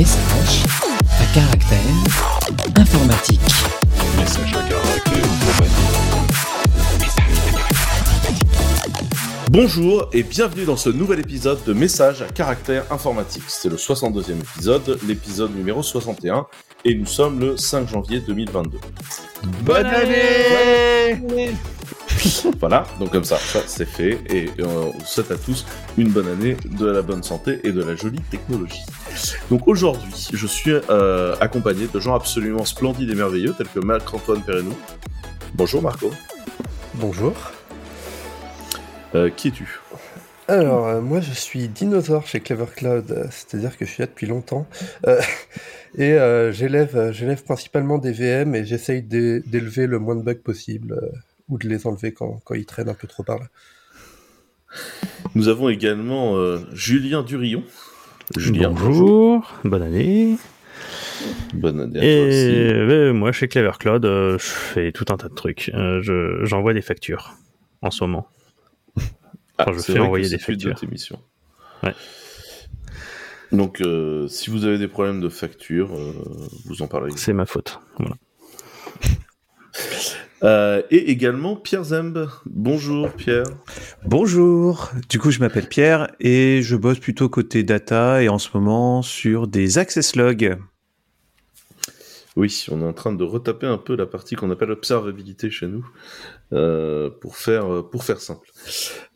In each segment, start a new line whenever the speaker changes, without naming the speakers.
Message à caractère informatique.
Message à caractère informatique.
Bonjour et bienvenue dans ce nouvel épisode de Message à caractère informatique. C'est le 62e épisode, l'épisode numéro 61, et nous sommes le 5 janvier 2022.
Bonne année
Voilà, donc comme ça, ça c'est fait, et euh, on vous souhaite à tous une bonne année, de la bonne santé et de la jolie technologie. Donc aujourd'hui, je suis euh, accompagné de gens absolument splendides et merveilleux, tels que Marc-Antoine Perrenou. Bonjour Marco.
Bonjour.
Euh, qui es-tu?
Alors, euh, moi je suis dinosaure chez Clever Cloud, euh, c'est-à-dire que je suis là depuis longtemps. Euh, et euh, j'élève, euh, j'élève principalement des VM et j'essaye d'é- d'élever le moins de bugs possible euh, ou de les enlever quand, quand ils traînent un peu trop par là.
Nous avons également euh, Julien Durillon. Julien,
Bonjour, bonne année.
Bonne année à toi aussi.
Et moi, chez Clever Cloud, euh, je fais tout un tas de trucs. Euh, je- J'envoie des factures en ce moment.
Ah,
je fais
vrai
envoyer
que
des
de
factures.
tes missions.
Ouais.
Donc, euh, si vous avez des problèmes de facture, euh, vous en parlez.
C'est ma faute. Voilà.
Euh, et également Pierre Zemb. Bonjour Pierre.
Bonjour, du coup je m'appelle Pierre et je bosse plutôt côté data et en ce moment sur des access logs.
Oui, on est en train de retaper un peu la partie qu'on appelle observabilité chez nous euh, pour faire pour faire simple.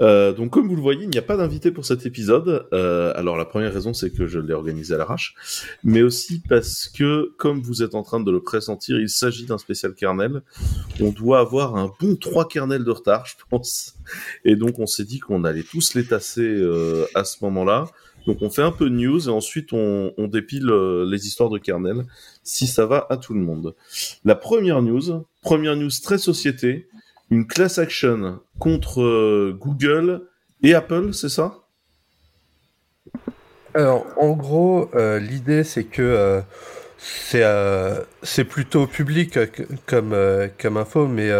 Euh, donc comme vous le voyez, il n'y a pas d'invité pour cet épisode. Euh, alors la première raison c'est que je l'ai organisé à l'arrache, mais aussi parce que comme vous êtes en train de le pressentir, il s'agit d'un spécial kernel. On doit avoir un bon trois kernels de retard, je pense. Et donc on s'est dit qu'on allait tous les tasser euh, à ce moment-là. Donc on fait un peu de news et ensuite on, on dépile euh, les histoires de kernel si ça va à tout le monde. La première news, première news très société, une class action contre euh, Google et Apple, c'est ça?
Alors, en gros, euh, l'idée c'est que euh, c'est plutôt public comme, info, mais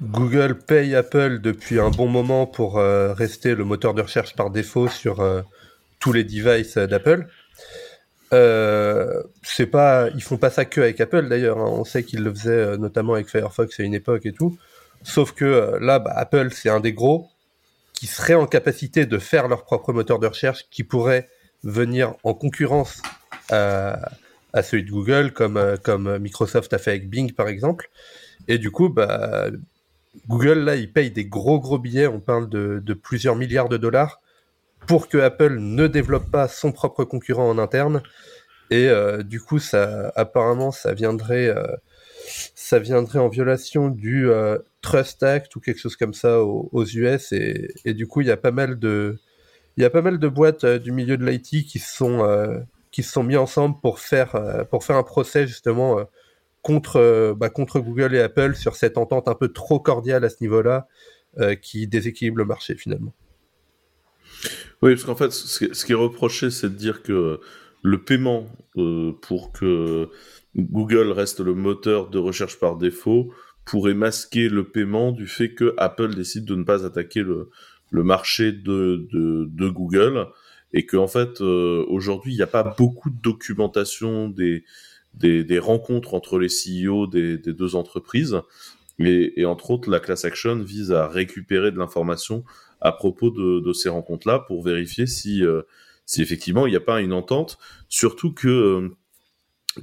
Google paye Apple depuis un bon moment pour rester le moteur de recherche par défaut sur tous les devices d'Apple. Euh, c'est pas, ils font pas ça que avec Apple d'ailleurs. hein. On sait qu'ils le faisaient notamment avec Firefox à une époque et tout. Sauf que euh, là, bah, Apple c'est un des gros qui seraient en capacité de faire leur propre moteur de recherche, qui pourrait venir en concurrence à, à celui de Google, comme, euh, comme Microsoft a fait avec Bing par exemple. Et du coup, bah, Google, là, il paye des gros gros billets, on parle de, plusieurs milliards de dollars, pour que Apple ne développe pas son propre concurrent en interne. Et euh, du coup, ça, apparemment, ça viendrait, euh, ça viendrait en violation du euh, Trust Act ou quelque chose comme ça aux, US. Et, du coup, il y a pas mal de, il y a pas mal de boîtes euh, du milieu de l'IT qui se sont, euh, sont mis ensemble pour faire, euh, pour faire un procès justement euh, contre, bah, contre Google et Apple sur cette entente un peu trop cordiale à ce niveau-là, qui déséquilibre le marché finalement.
Oui, parce qu'en fait, ce qui- est reproché, c'est de dire que le paiement pour que Google reste le moteur de recherche par défaut pourrait masquer le paiement du fait que Apple décide de ne pas attaquer le, le marché de, de, de Google et qu'en en fait, euh, aujourd'hui, il n'y a pas beaucoup de documentation des, des, des rencontres entre les CEO des, des deux entreprises. Et, et entre autres, la class action vise à récupérer de l'information à propos de, de ces rencontres-là pour vérifier si, euh, si effectivement il n'y a pas une entente. Surtout que, euh,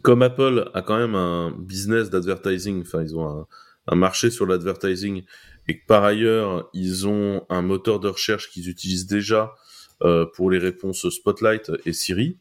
comme Apple a quand même un business d'advertising, enfin ils ont un, un marché sur l'advertising, et que par ailleurs ils ont un moteur de recherche qu'ils utilisent déjà euh, pour les réponses Spotlight et Siri.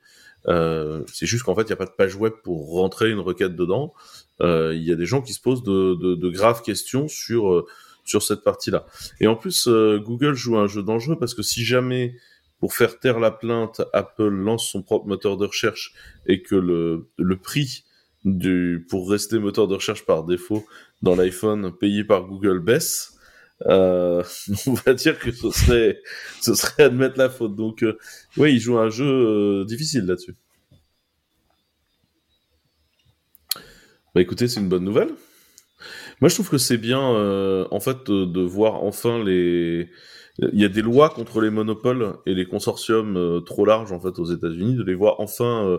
Euh, c'est juste qu'en fait il n'y a pas de page web pour rentrer une requête dedans. Euh, Il y a des gens qui se posent de, de, de graves questions sur euh, sur cette partie-là. Et en plus, euh, Google joue un jeu dangereux parce que si jamais, pour faire taire la plainte, Apple lance son propre moteur de recherche et que le, le prix du, pour rester moteur de recherche par défaut dans l'iPhone payé par Google baisse, euh, on va dire que ce serait, ce serait admettre la faute. Donc, euh, oui, il joue un jeu euh, difficile là-dessus. Bah écoutez, c'est une bonne nouvelle. Moi, je trouve que c'est bien, en fait, de, de voir enfin les. Il y a des lois contre les monopoles et les consortiums trop larges en fait aux États-Unis, de les voir enfin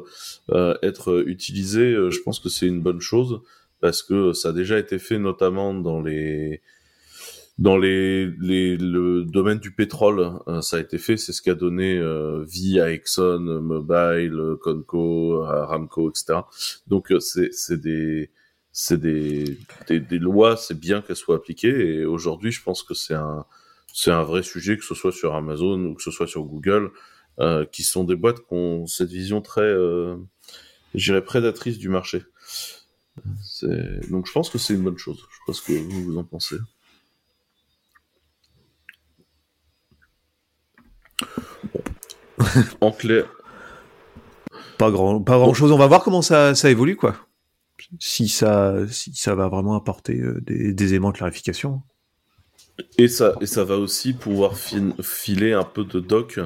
être utilisés. je pense que c'est une bonne chose parce que ça a déjà été fait notamment dans les dans les, les le domaine du pétrole. euh, ça a été fait, c'est ce qui a donné vie à Exxon Mobil, euh, Conco, à Ramco, etc. Donc euh, c'est c'est des c'est des, des, des lois, c'est bien qu'elles soient appliquées. Et aujourd'hui, je pense que c'est un, c'est un vrai sujet, que ce soit sur Amazon ou que ce soit sur Google, euh, qui sont des boîtes qui ont cette vision très, euh, je dirais, prédatrice du marché. Donc je pense que c'est une bonne chose. Je sais pas ce que vous, vous en pensez. Bon. en clair,
Pas grand, pas grand chose. On va voir comment ça, ça évolue, quoi. Si ça, si ça va vraiment apporter euh, des, des éléments de clarification.
Et ça, et ça va aussi pouvoir filer un peu de doc,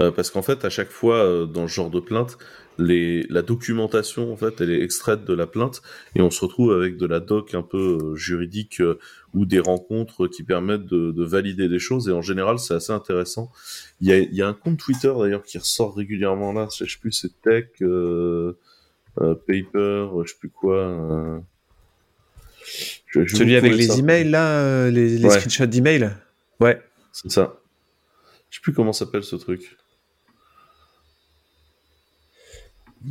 euh, parce qu'en fait, à chaque fois, euh, dans ce genre de plainte, les, la documentation, en fait, elle est extraite de la plainte, et on se retrouve avec de la doc un peu euh, juridique euh, ou des rencontres qui permettent de, de valider des choses, et en général, c'est assez intéressant. Il y a, il y a un compte Twitter, d'ailleurs, qui ressort régulièrement là, je sais plus, c'est Tech, euh, euh, Paper, je sais plus quoi. Je- je
Celui avec les
ça.
emails, là, les, les
Ouais.
screenshots d'emails? Ouais.
C'est ça. Je sais plus comment s'appelle ce truc.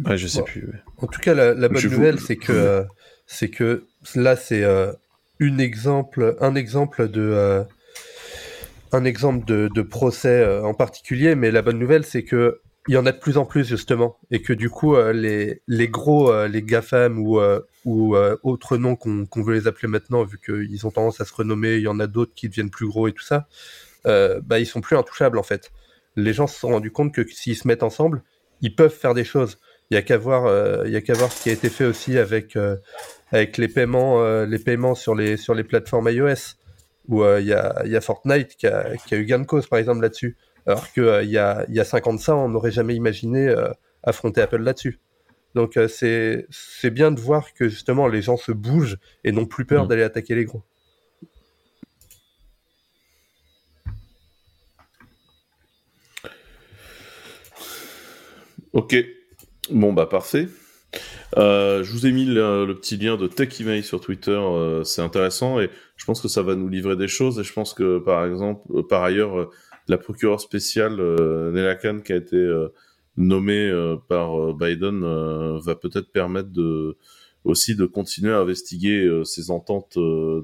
Ouais, je sais
Bon.
plus. ouais.
En tout cas, la, la bonne
Je vous-
nouvelle, c'est que, euh, c'est que là, c'est euh, une exemple, un exemple de, euh, un exemple de, de procès euh, en particulier. Mais la bonne nouvelle, c'est que il y en a de plus en plus justement, et que du coup, euh, les, les gros, euh, les GAFAM ou, euh, ou autres noms qu'on veut les appeler maintenant, vu qu'ils ont tendance à se renommer, il y en a d'autres qui deviennent plus gros et tout ça, bah, ils sont plus intouchables en fait. Les gens se sont rendus compte que s'ils se mettent ensemble, ils peuvent faire des choses. Il y a qu'à voir, euh, il y a qu'à voir ce qui a été fait aussi avec euh, avec les paiements, euh, les paiements sur les sur les plateformes iOS, où il y a il y a Fortnite qui a, qui a eu gain de cause par exemple là-dessus, alors que il y a il y a 50 ça, on n'aurait jamais imaginé affronter Apple là-dessus. Donc c'est c'est bien de voir que justement les gens se bougent et n'ont plus peur
Mhm.
d'aller attaquer les gros.
Ok. Bon, bah parfait. Euh, je vous ai mis le, petit lien de Tech Email sur Twitter, euh, c'est intéressant et je pense que ça va nous livrer des choses et je pense que par exemple, euh, par ailleurs, euh, la procureure spéciale Nella Khan qui a été nommée par Biden va peut-être permettre aussi de continuer à investiguer ces ententes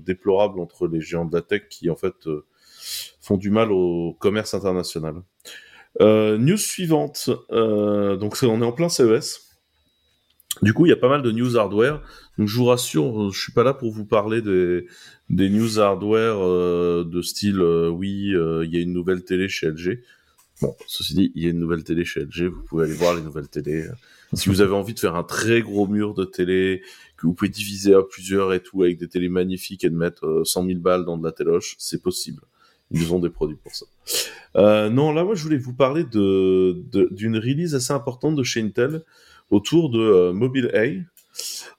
déplorables entre les géants de la tech qui en fait font du mal au commerce international. Euh, news suivante. Euh, donc on est en plein CES. Du coup, il y a pas mal de news hardware. Donc je vous rassure, je suis pas là pour vous parler des, des news hardware euh, de style euh, oui, euh, il y a une nouvelle télé chez LG. Bon, ceci dit, il y a une nouvelle télé chez LG. Vous pouvez aller voir les nouvelles télés. Si vous avez envie de faire un très gros mur de télé que vous pouvez diviser à plusieurs et tout avec des télés magnifiques et de mettre euh, 100 000 balles dans de la téloche, c'est possible. Ils ont des produits pour ça. Euh, non, là, moi, je voulais vous parler de d'une release assez importante de chez Intel autour de euh, Mobile A.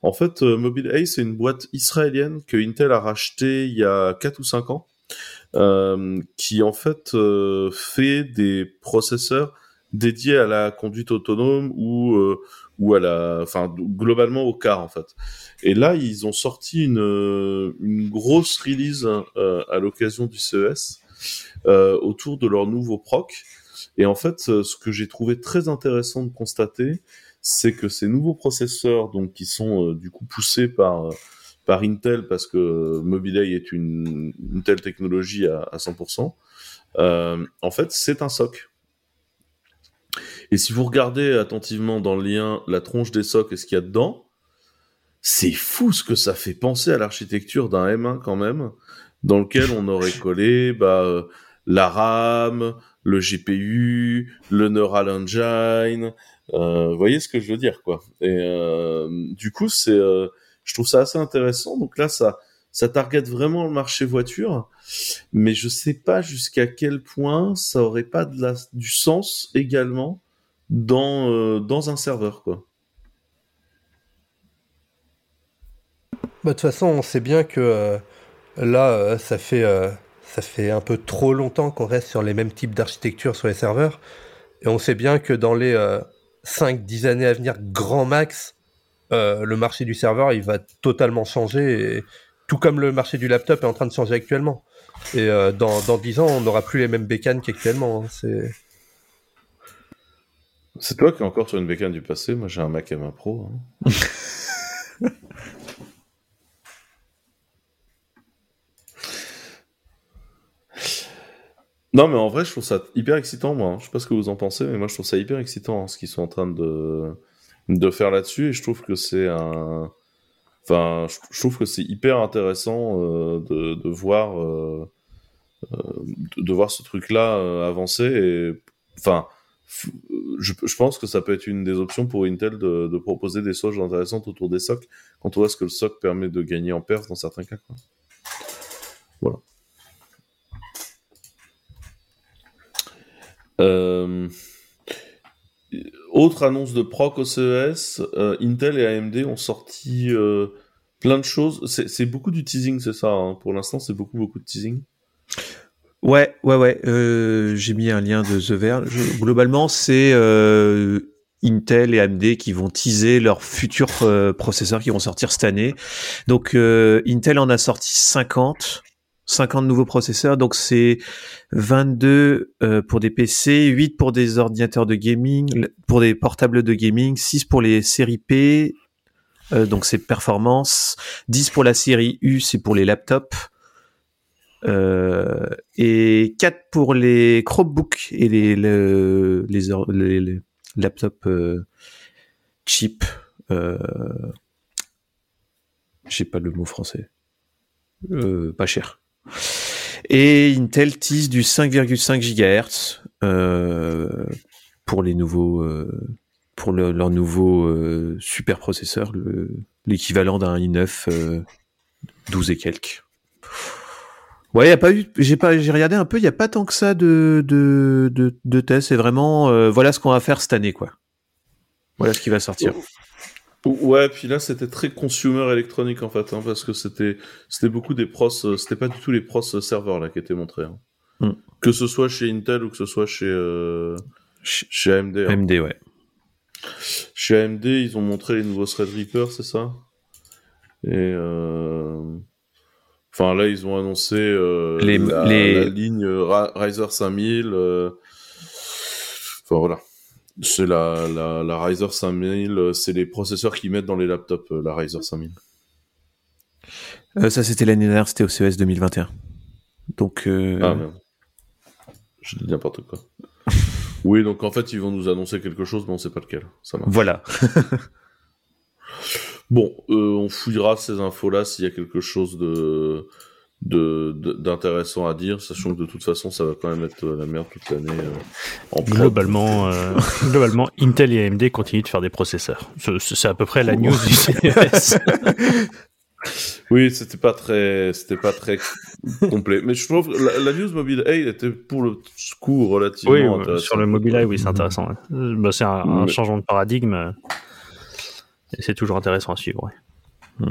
En fait, euh, Mobile A, c'est une boîte israélienne que Intel a rachetée il y a 4 ou 5 ans, euh, qui en fait euh, fait des processeurs dédiés à la conduite autonome ou ou à la, enfin globalement au car en fait. Et là, ils ont sorti une une grosse release euh, à l'occasion du CES autour de leur nouveau proc. Et en fait, euh, ce que j'ai trouvé très intéressant de constater, c'est que ces nouveaux processeurs, donc qui sont euh, du coup poussés par euh, par Intel parce que Mobileye est une, une telle technologie à, à 100%, euh, en fait, c'est un SOC. Et si vous regardez attentivement dans le lien la tronche des SOC et ce qu'il y a dedans, c'est fou ce que ça fait penser à l'architecture d'un M1 quand même, dans lequel on aurait collé bah, euh, la RAM, le GPU, le Neural Engine. Euh, vous voyez ce que je veux dire, quoi. Et euh, du coup, c'est, je trouve ça assez intéressant. Donc là, ça, ça target vraiment le marché voiture, mais je sais pas jusqu'à quel point ça aurait pas de la, du sens également dans euh, dans un serveur, quoi.
Bah, de toute façon, on sait bien que euh, là, euh, ça fait, euh, ça fait un peu trop longtemps qu'on reste sur les mêmes types d'architecture sur les serveurs. Et on sait bien que dans les 5-10 années à venir, grand max, euh, le marché du serveur, il va totalement changer. Et, tout comme le marché du laptop est en train de changer actuellement. Et euh, dans, dans 10 ans, on n'aura plus les mêmes bécanes qu'actuellement. hein. C'est...
C'est toi qui es encore sur une bécane du passé. Moi, j'ai un Mac M1 Pro. hein. non, mais en vrai, je trouve ça hyper excitant, moi. hein. Je sais pas ce que vous en pensez, mais moi, je trouve ça hyper excitant hein, ce qu'ils sont en train de, de faire là-dessus. Et je trouve que c'est un. Enfin, je trouve que c'est hyper intéressant euh, de, de voir euh, euh, de, voir ce truc-là avancer. Et enfin, je, pense que ça peut être une des options pour Intel de, de proposer des choses intéressantes autour des SOC quand on voit ce que le SOC permet de gagner en perf dans certains cas. Voilà. Euh, autre annonce de proc au CES, euh, Intel et AMD ont sorti euh, plein de choses. C'est beaucoup du teasing, c'est ça. hein. Pour l'instant, c'est beaucoup beaucoup de teasing.
Ouais, ouais, ouais. J'ai mis un lien de The Verge. Globalement, c'est Intel et AMD qui vont teaser leurs futurs processeurs qui vont sortir cette année. Donc, Intel en a sorti 50. 50 nouveaux processeurs, donc c'est 22 euh, pour des PC, 8 pour des ordinateurs de gaming, pour des portables de gaming, 6 pour les séries P, euh, donc c'est performance, 10 pour la série U, c'est pour les laptops, euh, et 4 pour les Chromebooks et les, le- les, or- les- les laptops cheap. Euh, J'ai pas le mot français. Euh, pas cher. Et Intel tease du 5,5 GHz euh, pour les nouveaux, euh, pour le- leur nouveau euh, super processeur, le- l'équivalent d'un i9 euh, 12 et quelques. Ouais, y a pas eu, j'ai pas, j'ai regardé un peu, il y a pas tant que ça de de de, tests. C'est vraiment, euh, voilà ce qu'on va faire cette année, quoi. Voilà ce qui va sortir.
Ouais, puis là c'était très consumer électronique en fait, hein, parce que c'était c'était beaucoup des pros, euh, c'était pas du tout les pros euh, serveurs là qui étaient montrés. hein.
Hmm.
Que ce soit chez Intel ou que ce soit chez euh,
Ch-
chez AMD. hein.
AMD, ouais.
Chez AMD, ils ont montré les nouveaux Threadripper, c'est ça? Et euh... enfin là, ils ont annoncé euh,
Les-
la,
les-
la ligne Ryzer 5000. euh, Enfin voilà. C'est la, la, la Ryzer 5000, euh, c'est les processeurs qu'ils mettent dans les laptops, euh, la Ryzer 5000.
Euh, ça, c'était l'année dernière, c'était au CES 2021. Donc, euh,
Ah merde. Je dis n'importe quoi. oui, donc en fait, ils vont nous annoncer quelque chose, mais on sait pas lequel. Ça marche.
voilà.
Bon, euh, on fouillera ces infos-là s'il y a quelque chose de de- de- d'intéressant à dire, sachant que de toute façon, ça va quand même être la merde toute l'année. euh.
Globalement, euh, globalement, Intel et AMD continuent de faire des processeurs. C'est à peu près la news du CES.
Oui, c'était pas très, c'était pas très complet. Mais je trouve que la, la news mobile A était pour le coup relativement
oui, euh, sur le Mobileye, oui, c'est intéressant. ouais. Euh, bah, c'est un, changement de paradigme. euh, et c'est toujours intéressant à suivre. ouais.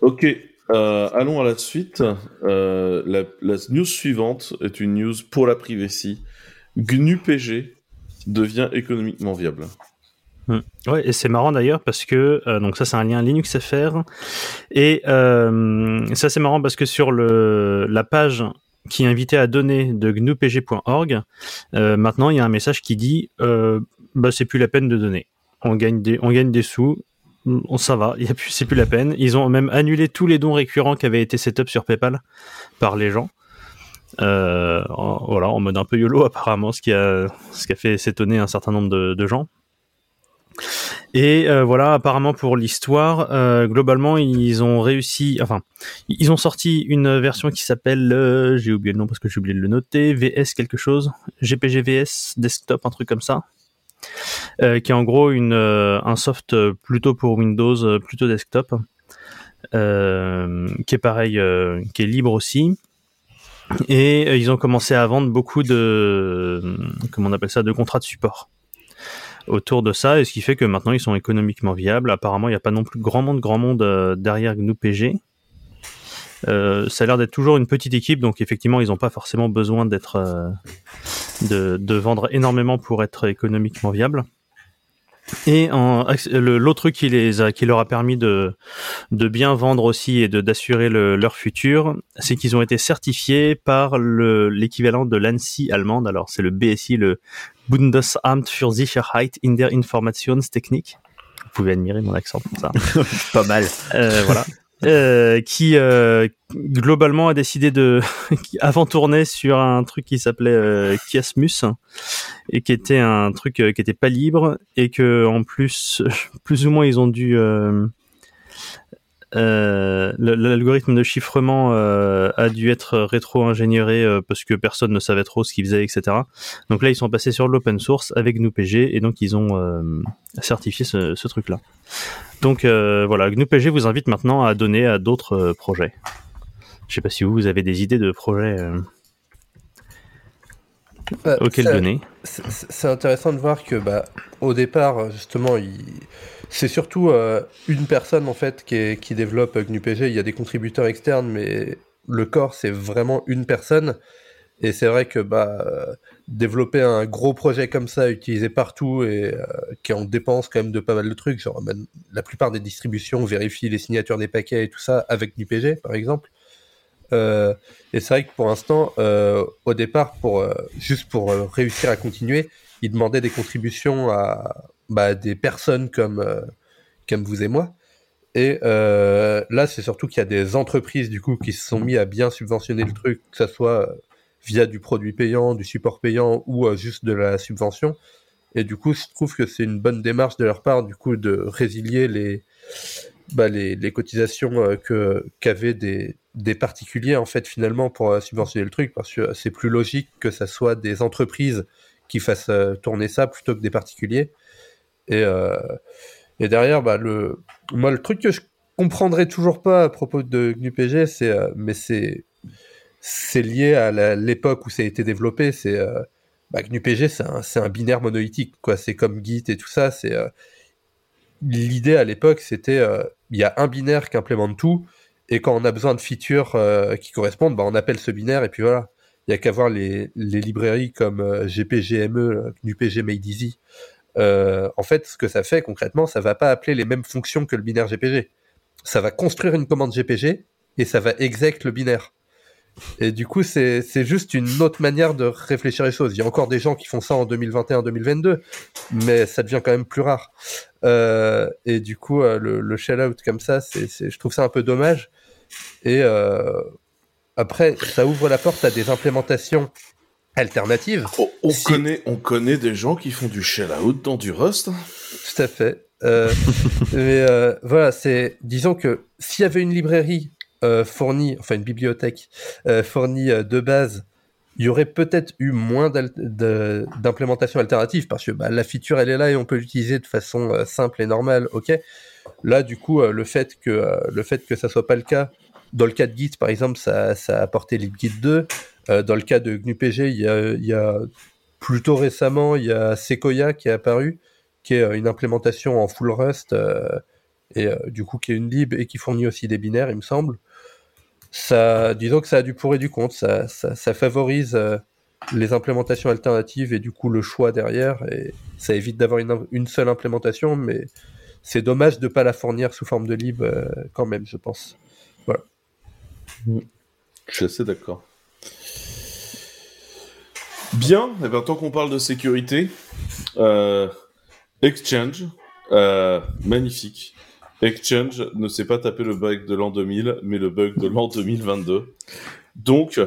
Ok, euh, allons à la suite. Euh, la, news suivante est une news pour la privacy. GNU-PG devient économiquement viable.
Ouais, et c'est marrant d'ailleurs parce que euh, donc ça c'est un lien Linux FR et ça c'est marrant parce que sur le la page qui est invitée à donner de gnupg.org, maintenant il y a un message qui dit bah c'est plus la peine de donner. On gagne des on gagne des sous, on ça va, c'est plus la peine. Ils ont même annulé tous les dons récurrents qui avaient été set up sur PayPal par les gens. Euh, voilà, en mode un peu YOLO apparemment, ce qui a ce qui a fait s'étonner un certain nombre de, gens. Et euh, voilà, apparemment pour l'histoire, euh, globalement, ils ont réussi. Enfin, ils ont sorti une version qui s'appelle, j'ai oublié le nom parce que j'ai oublié de le noter, VS quelque chose, GPG VS desktop, un truc comme ça, euh, qui est en gros une euh, un soft plutôt pour Windows, euh, plutôt desktop, qui est pareil, qui est libre aussi. Et ils ont commencé à vendre beaucoup de, comment on appelle ça, de contrats de support. autour de ça, et ce qui fait que maintenant ils sont économiquement viables. Apparemment, il n'y a pas non plus grand monde, grand monde derrière GNU PG. Ça a l'air d'être toujours une petite équipe, donc effectivement, ils n'ont pas forcément besoin d'être de, de vendre énormément pour être économiquement viables. Et l'autre truc qui, les a, qui leur a permis de, de bien vendre aussi et de d'assurer le- leur futur, c'est qu'ils ont été certifiés par le- l'équivalent de l'ANSI allemande. Alors c'est le BSI, le Bundesamt für Sicherheit in der Informationstechnik. Vous pouvez admirer mon accent pour ça.
Pas mal.
Euh, voilà. Euh, qui euh, globalement a décidé de avant tourner sur un truc qui s'appelait euh, et qui était un truc euh, qui était pas libre et que en plus plus ou moins ils ont dû euh, euh, l'algorithme de chiffrement euh, a dû être rétro-ingénieré euh, parce que personne ne savait trop ce qu'il faisait, etc. Donc là, ils sont passés sur l'open source avec GNU-PG et donc ils ont certifié ce, ce truc-là. Donc voilà, GNU-PG vous invite maintenant à donner à d'autres projets. Je sais pas si vous, vous avez des idées de projets
Bah,
auxquels donner.
C'est intéressant de voir que bah, au départ, justement, il... c'est surtout euh, une personne en fait qui, développe GNU-PG. Il y a des contributeurs externes, mais le corps c'est vraiment une personne. Et c'est vrai que bah, développer un gros projet comme ça, utilisé partout et euh, qui en dépense quand même de pas mal de trucs, genre même la plupart des distributions vérifient les signatures des paquets et tout ça avec GNU-PG par exemple. Euh, et c'est vrai que pour l'instant, euh, au départ, pour juste pour réussir à continuer, il demandait des contributions à bah, des personnes comme euh, comme vous et moi. Et euh, là, c'est surtout qu'il y a des entreprises du coup qui se sont mis à bien subventionner le truc, que ça soit euh, via du produit payant, du support payant ou juste de la subvention. Et du coup, je trouve que c'est une bonne démarche de leur part, du coup, de résilier les bah, les, les cotisations que qu'avaient des des particuliers en fait finalement pour subventionner le truc parce que c'est plus logique que ça soit des entreprises qui fassent tourner ça plutôt que des particuliers et euh, et derrière bah le moi le truc que je comprendrais toujours pas à propos de GNU-PG c'est euh, mais c'est c'est lié à l'époque où ça a été développé c'est euh, bah, GNU-PG c'est un un binaire monolithique quoi c'est comme Git et tout ça c'est euh, l'idée à l'époque c'était il y a un binaire qui implémente tout et quand on a besoin de features qui correspondent, bah, on appelle ce binaire et puis voilà. Il y a qu'à voir les, les librairies comme GPGME, GNU-PG Made Easy. Euh, en fait, ce que ça fait concrètement, ça va pas appeler les mêmes fonctions que le binaire GPG. Ça va construire une commande GPG et ça va exec le binaire. Et du coup, c'est juste une autre manière de réfléchir les choses. Il y a encore des gens qui font ça en 2021-2022, mais ça devient quand même plus rare. Euh, et du coup, euh, le, shell-out comme ça, je trouve ça un peu dommage. Et après, ça ouvre la porte à des implémentations alternatives.
On, on
Si-
connaît, on connaît des gens qui font du shell-out dans du Rust.
Tout à fait. Euh, mais euh, voilà, c'est disons que s'il y avait une librairie euh, fournie, enfin une bibliothèque fournie de base, il y aurait peut-être eu moins de- d'implémentations alternatives parce que bah, la feature elle est là et on peut l'utiliser de façon simple et normale. Ok. Là, du coup, le fait que le fait que ça soit pas le cas dans le cas de Git, par exemple, ça, ça a apporté libgit 2. Euh, dans le cas de GNU-PG, il y a, il y a plutôt récemment, il y a Sequoia qui est apparu, qui est euh, une implémentation en full Rust euh, et du coup qui est une lib et qui fournit aussi des binaires, il me semble. Ça, disons que ça a du pour et du contre, ça, ça, favorise les implémentations alternatives et du coup le choix derrière et ça évite d'avoir une, seule implémentation, mais c'est dommage de pas la fournir sous forme de lib quand même, je pense.
Je suis assez d'accord. Bien, et ben, tant qu'on parle de sécurité, euh, Exchange, euh, magnifique. Exchange ne s'est pas tapé le bug de l'an 2000, mais le bug de l'an 2022. Donc,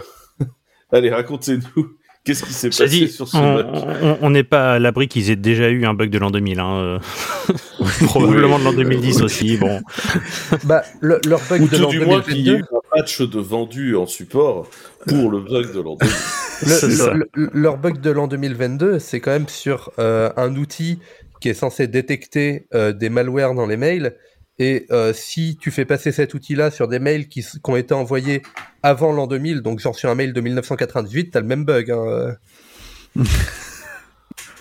allez, racontez-nous, qu'est-ce qui s'est passé
dit,
sur ce
on
bug
on- on n'est pas à l'abri qu'ils aient déjà eu un bug de l'an 2000. Hein, euh. Probablement de l'an 2010 aussi. Bon,
Bah, le- leur bug
Ou
de l'an
du moins qu'il y ait
2022,
eu un patch de vendu en support pour le bug de l'an 2000.
Le-
C'est ça.
le- le- leur bug de l'an 2022, c'est quand même sur euh, un outil qui est censé détecter euh, des malwares dans les mails. Et euh, si tu fais passer cet outil-là sur des mails qui, ont été envoyés avant l'an 2000, donc genre sur un mail de 1998, t'as le même bug. hein.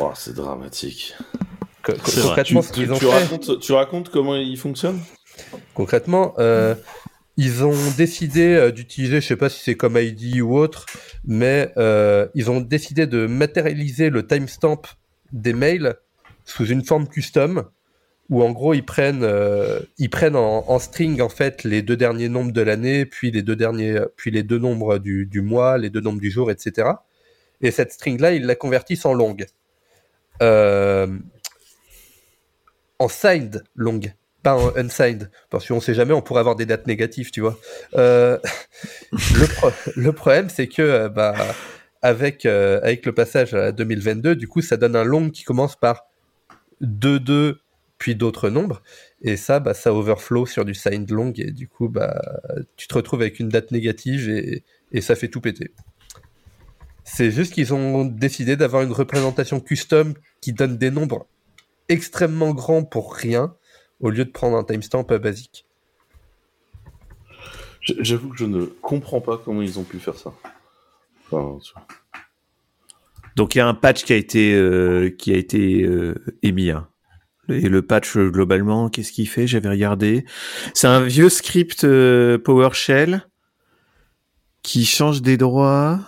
Oh, c'est dramatique.
Concrètement,
Tu,
ce qu'ils ont
tu
fait,
racontes, tu racontes comment il fonctionne?
Concrètement, euh, ils ont décidé euh, d'utiliser, je sais pas si c'est comme ID ou autre, mais euh, ils ont décidé de matérialiser le timestamp des mails sous une forme custom, où en gros ils prennent, euh, ils prennent en, en string en fait les deux derniers nombres de l'année, puis les deux derniers, puis les deux nombres du, du mois, les deux nombres du jour, etc. Et cette string là, ils la convertissent en longue, euh, en signed longue pas en unsigned, parce qu'on sait jamais, on pourrait avoir des dates négatives, tu vois. Euh, le problème, c'est que euh, bah, avec, euh, avec le passage à 2022, du coup, ça donne un long qui commence par 2-2, puis d'autres nombres, et ça, bah, ça overflow sur du signed long, et du coup, bah, tu te retrouves avec une date négative, et, et ça fait tout péter. C'est juste qu'ils ont décidé d'avoir une représentation custom qui donne des nombres extrêmement grands pour rien, au lieu de prendre un timestamp basique.
J'avoue que je ne comprends pas comment ils ont pu faire ça. Enfin.
Donc il y a un patch qui a été euh, qui a été euh, émis. hein. Et le patch euh, globalement, qu'est-ce qu'il fait? J'avais regardé. C'est un vieux script euh, PowerShell qui change des droits,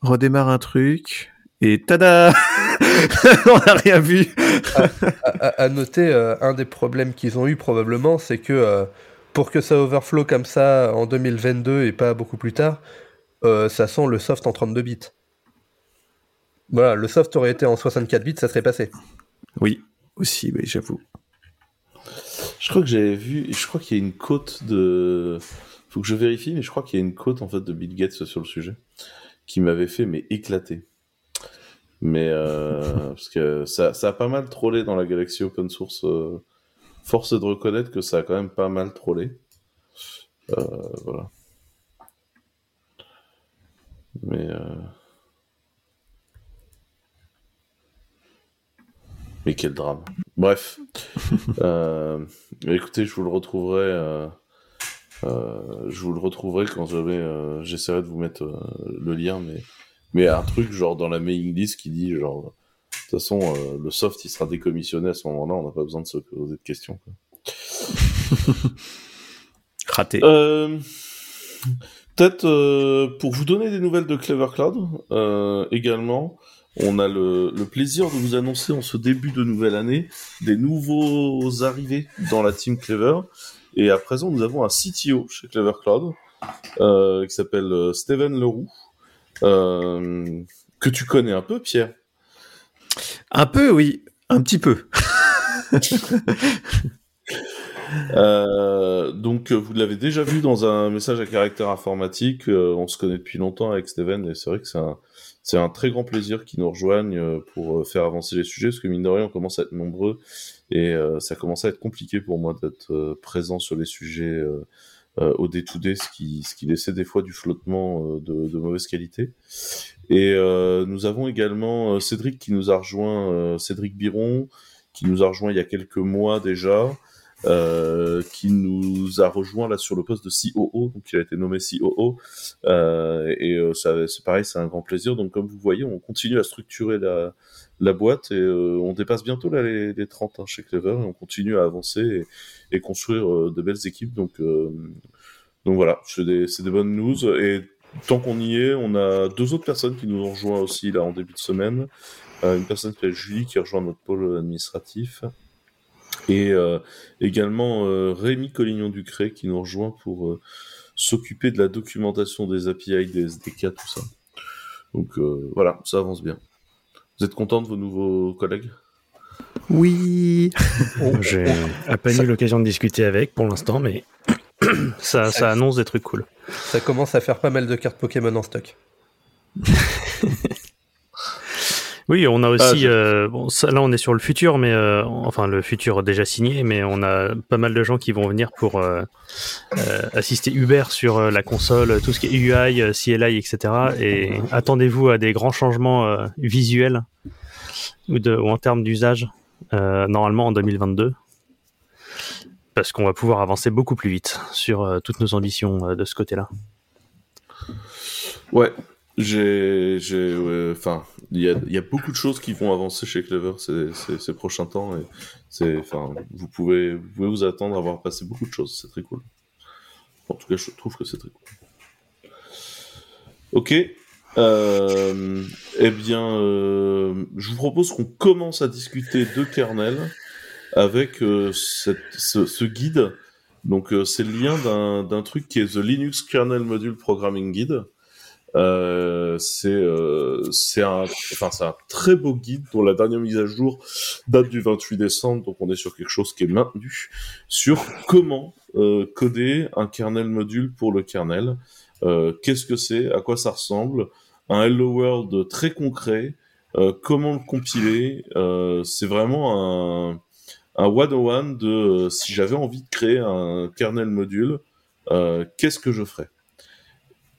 redémarre un truc et tada On n'a rien vu.
À, à- à noter, euh, un des problèmes qu'ils ont eu probablement, c'est que euh, pour que ça overflow comme ça en 2022 et pas beaucoup plus tard, euh, ça sent le soft en 32 bits. Voilà, le soft aurait été en 64 bits, ça serait passé.
Oui, aussi, oui, j'avoue.
Je crois que j'avais vu, je crois qu'il y a une cote de. Faut que je vérifie, mais je crois qu'il y a une cote en fait de Bill Gates sur le sujet qui m'avait fait mais éclater. Mais euh, parce que ça, ça a pas mal trollé dans la galaxie open source. euh, force est de reconnaître que ça a quand même pas mal trollé. Euh, voilà. Mais euh, mais quel drame. Bref. Écoutez, je vous le retrouverai. je vous le retrouverai quand j'essaierai de vous mettre le lien, mais mais un truc genre dans la mailing list qui dit genre de toute façon euh, le soft il sera décommissionné à ce moment-là, on n'a pas besoin de se poser de questions. quoi.
Raté.
Euh, Peut-être euh, pour vous donner des nouvelles de Clever Cloud euh, également, on a le, le plaisir de vous annoncer en ce début de nouvelle année des nouveaux arrivés dans la team Clever. Et à présent, nous avons un CTO chez Clever Cloud euh, qui s'appelle euh, Steven Leroux, que tu connais un peu, Pierre.
Un peu, oui, un petit peu.
Euh, donc, euh, vous l'avez déjà vu dans un message à caractère informatique. euh, on se connaît depuis longtemps avec Steven et c'est vrai que c'est un, c'est un très grand plaisir qu'il nous rejoigne euh, pour euh, faire avancer les sujets parce que mine de rien, on commence à être nombreux et euh, ça commence à être compliqué pour moi d'être euh, présent sur les sujets euh, euh, au day-to-day, ce qui, ce qui laissait des fois du flottement euh, de, de mauvaise qualité. Et euh, nous avons également euh, Cédric qui nous a rejoint, euh, Cédric Biron, qui nous a rejoint il y a quelques mois déjà euh, qui nous a rejoint là sur le poste de COO, donc il a été nommé COO, euh, et euh, ça, c'est pareil, c'est un grand plaisir. Donc comme vous voyez, on continue à structurer la, la boîte et euh, on dépasse bientôt là, les, les 30 hein, chez Clever et on continue à avancer et, et construire euh, de belles équipes. Donc, donc voilà, c'est des, des bonnes news et tant qu'on y est, on a deux autres personnes qui nous ont rejoint aussi là en début de semaine. Euh, une personne qui s'appelle Julie qui rejoint notre pôle administratif. Et euh, également euh, Rémi Collignon-Ducré qui nous rejoint pour euh, s'occuper de la documentation des API, des SDK, tout ça. Donc euh, voilà, ça avance bien. Vous êtes content de vos nouveaux collègues?
Oui.
J'ai à peine eu l'occasion de discuter avec pour l'instant, mais ça, ça annonce des trucs cool.
Ça commence à faire pas mal de cartes Pokémon en stock.
Oui, on a
Ah,
aussi, euh, bon, ça, là on est sur le futur, mais euh, enfin le futur déjà signé, mais on a pas mal de gens qui vont venir pour euh, assister Uber sur la console, tout ce qui est UI, CLI, etc. Et attendez-vous à des grands changements visuels ou, de, ou en termes d'usage, normalement en 2022, parce qu'on va pouvoir avancer beaucoup plus vite sur toutes nos ambitions de ce côté-là.
Ouais. J'ai, enfin, il y a, beaucoup de choses qui vont avancer chez Clever ces, prochains temps et c'est, enfin, vous pouvez, vous attendre à voir passer beaucoup de choses. C'est très cool. En tout cas, je trouve que c'est très cool. Ok. Euh, eh bien, euh, je vous propose qu'on commence à discuter de kernel avec euh, ce, guide. Donc, c'est le lien d'un truc qui est The Linux Kernel Module Programming Guide. Euh, c'est euh, un enfin c'est un très beau guide dont la dernière mise à jour date du 28 décembre donc on est sur quelque chose qui est maintenu sur comment euh, coder un kernel module pour le kernel. Euh, qu'est-ce que c'est? À quoi ça ressemble? Un hello world très concret. Euh, comment le compiler? C'est vraiment un un one on one de si j'avais envie de créer un kernel module qu'est-ce que je ferais?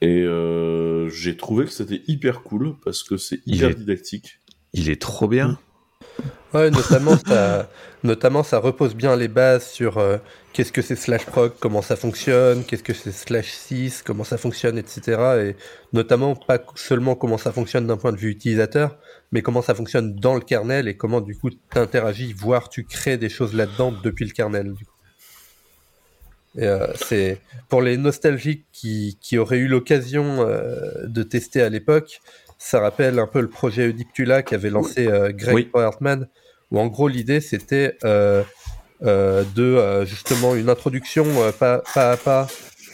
Et euh, j'ai trouvé que c'était hyper cool parce que c'est
Il
hyper
est-
didactique.
Il est trop bien.
Ouais, notamment ça, notamment ça repose bien les bases sur euh, qu'est-ce que c'est slash proc, comment ça fonctionne, qu'est-ce que c'est slash 6, comment ça fonctionne, etc. Et notamment pas seulement comment ça fonctionne d'un point de vue utilisateur, mais comment ça fonctionne dans le kernel et comment du coup tu interagis, voire tu crées des choses là-dedans depuis le kernel. Du coup. Euh, c'est pour les nostalgiques qui, qui auraient eu l'occasion euh, de tester à l'époque, ça rappelle un peu le projet Eudiptula qu'avait lancé euh, Greg
Oui.
Hartman, où en gros l'idée c'était de justement une introduction pas, pas à pas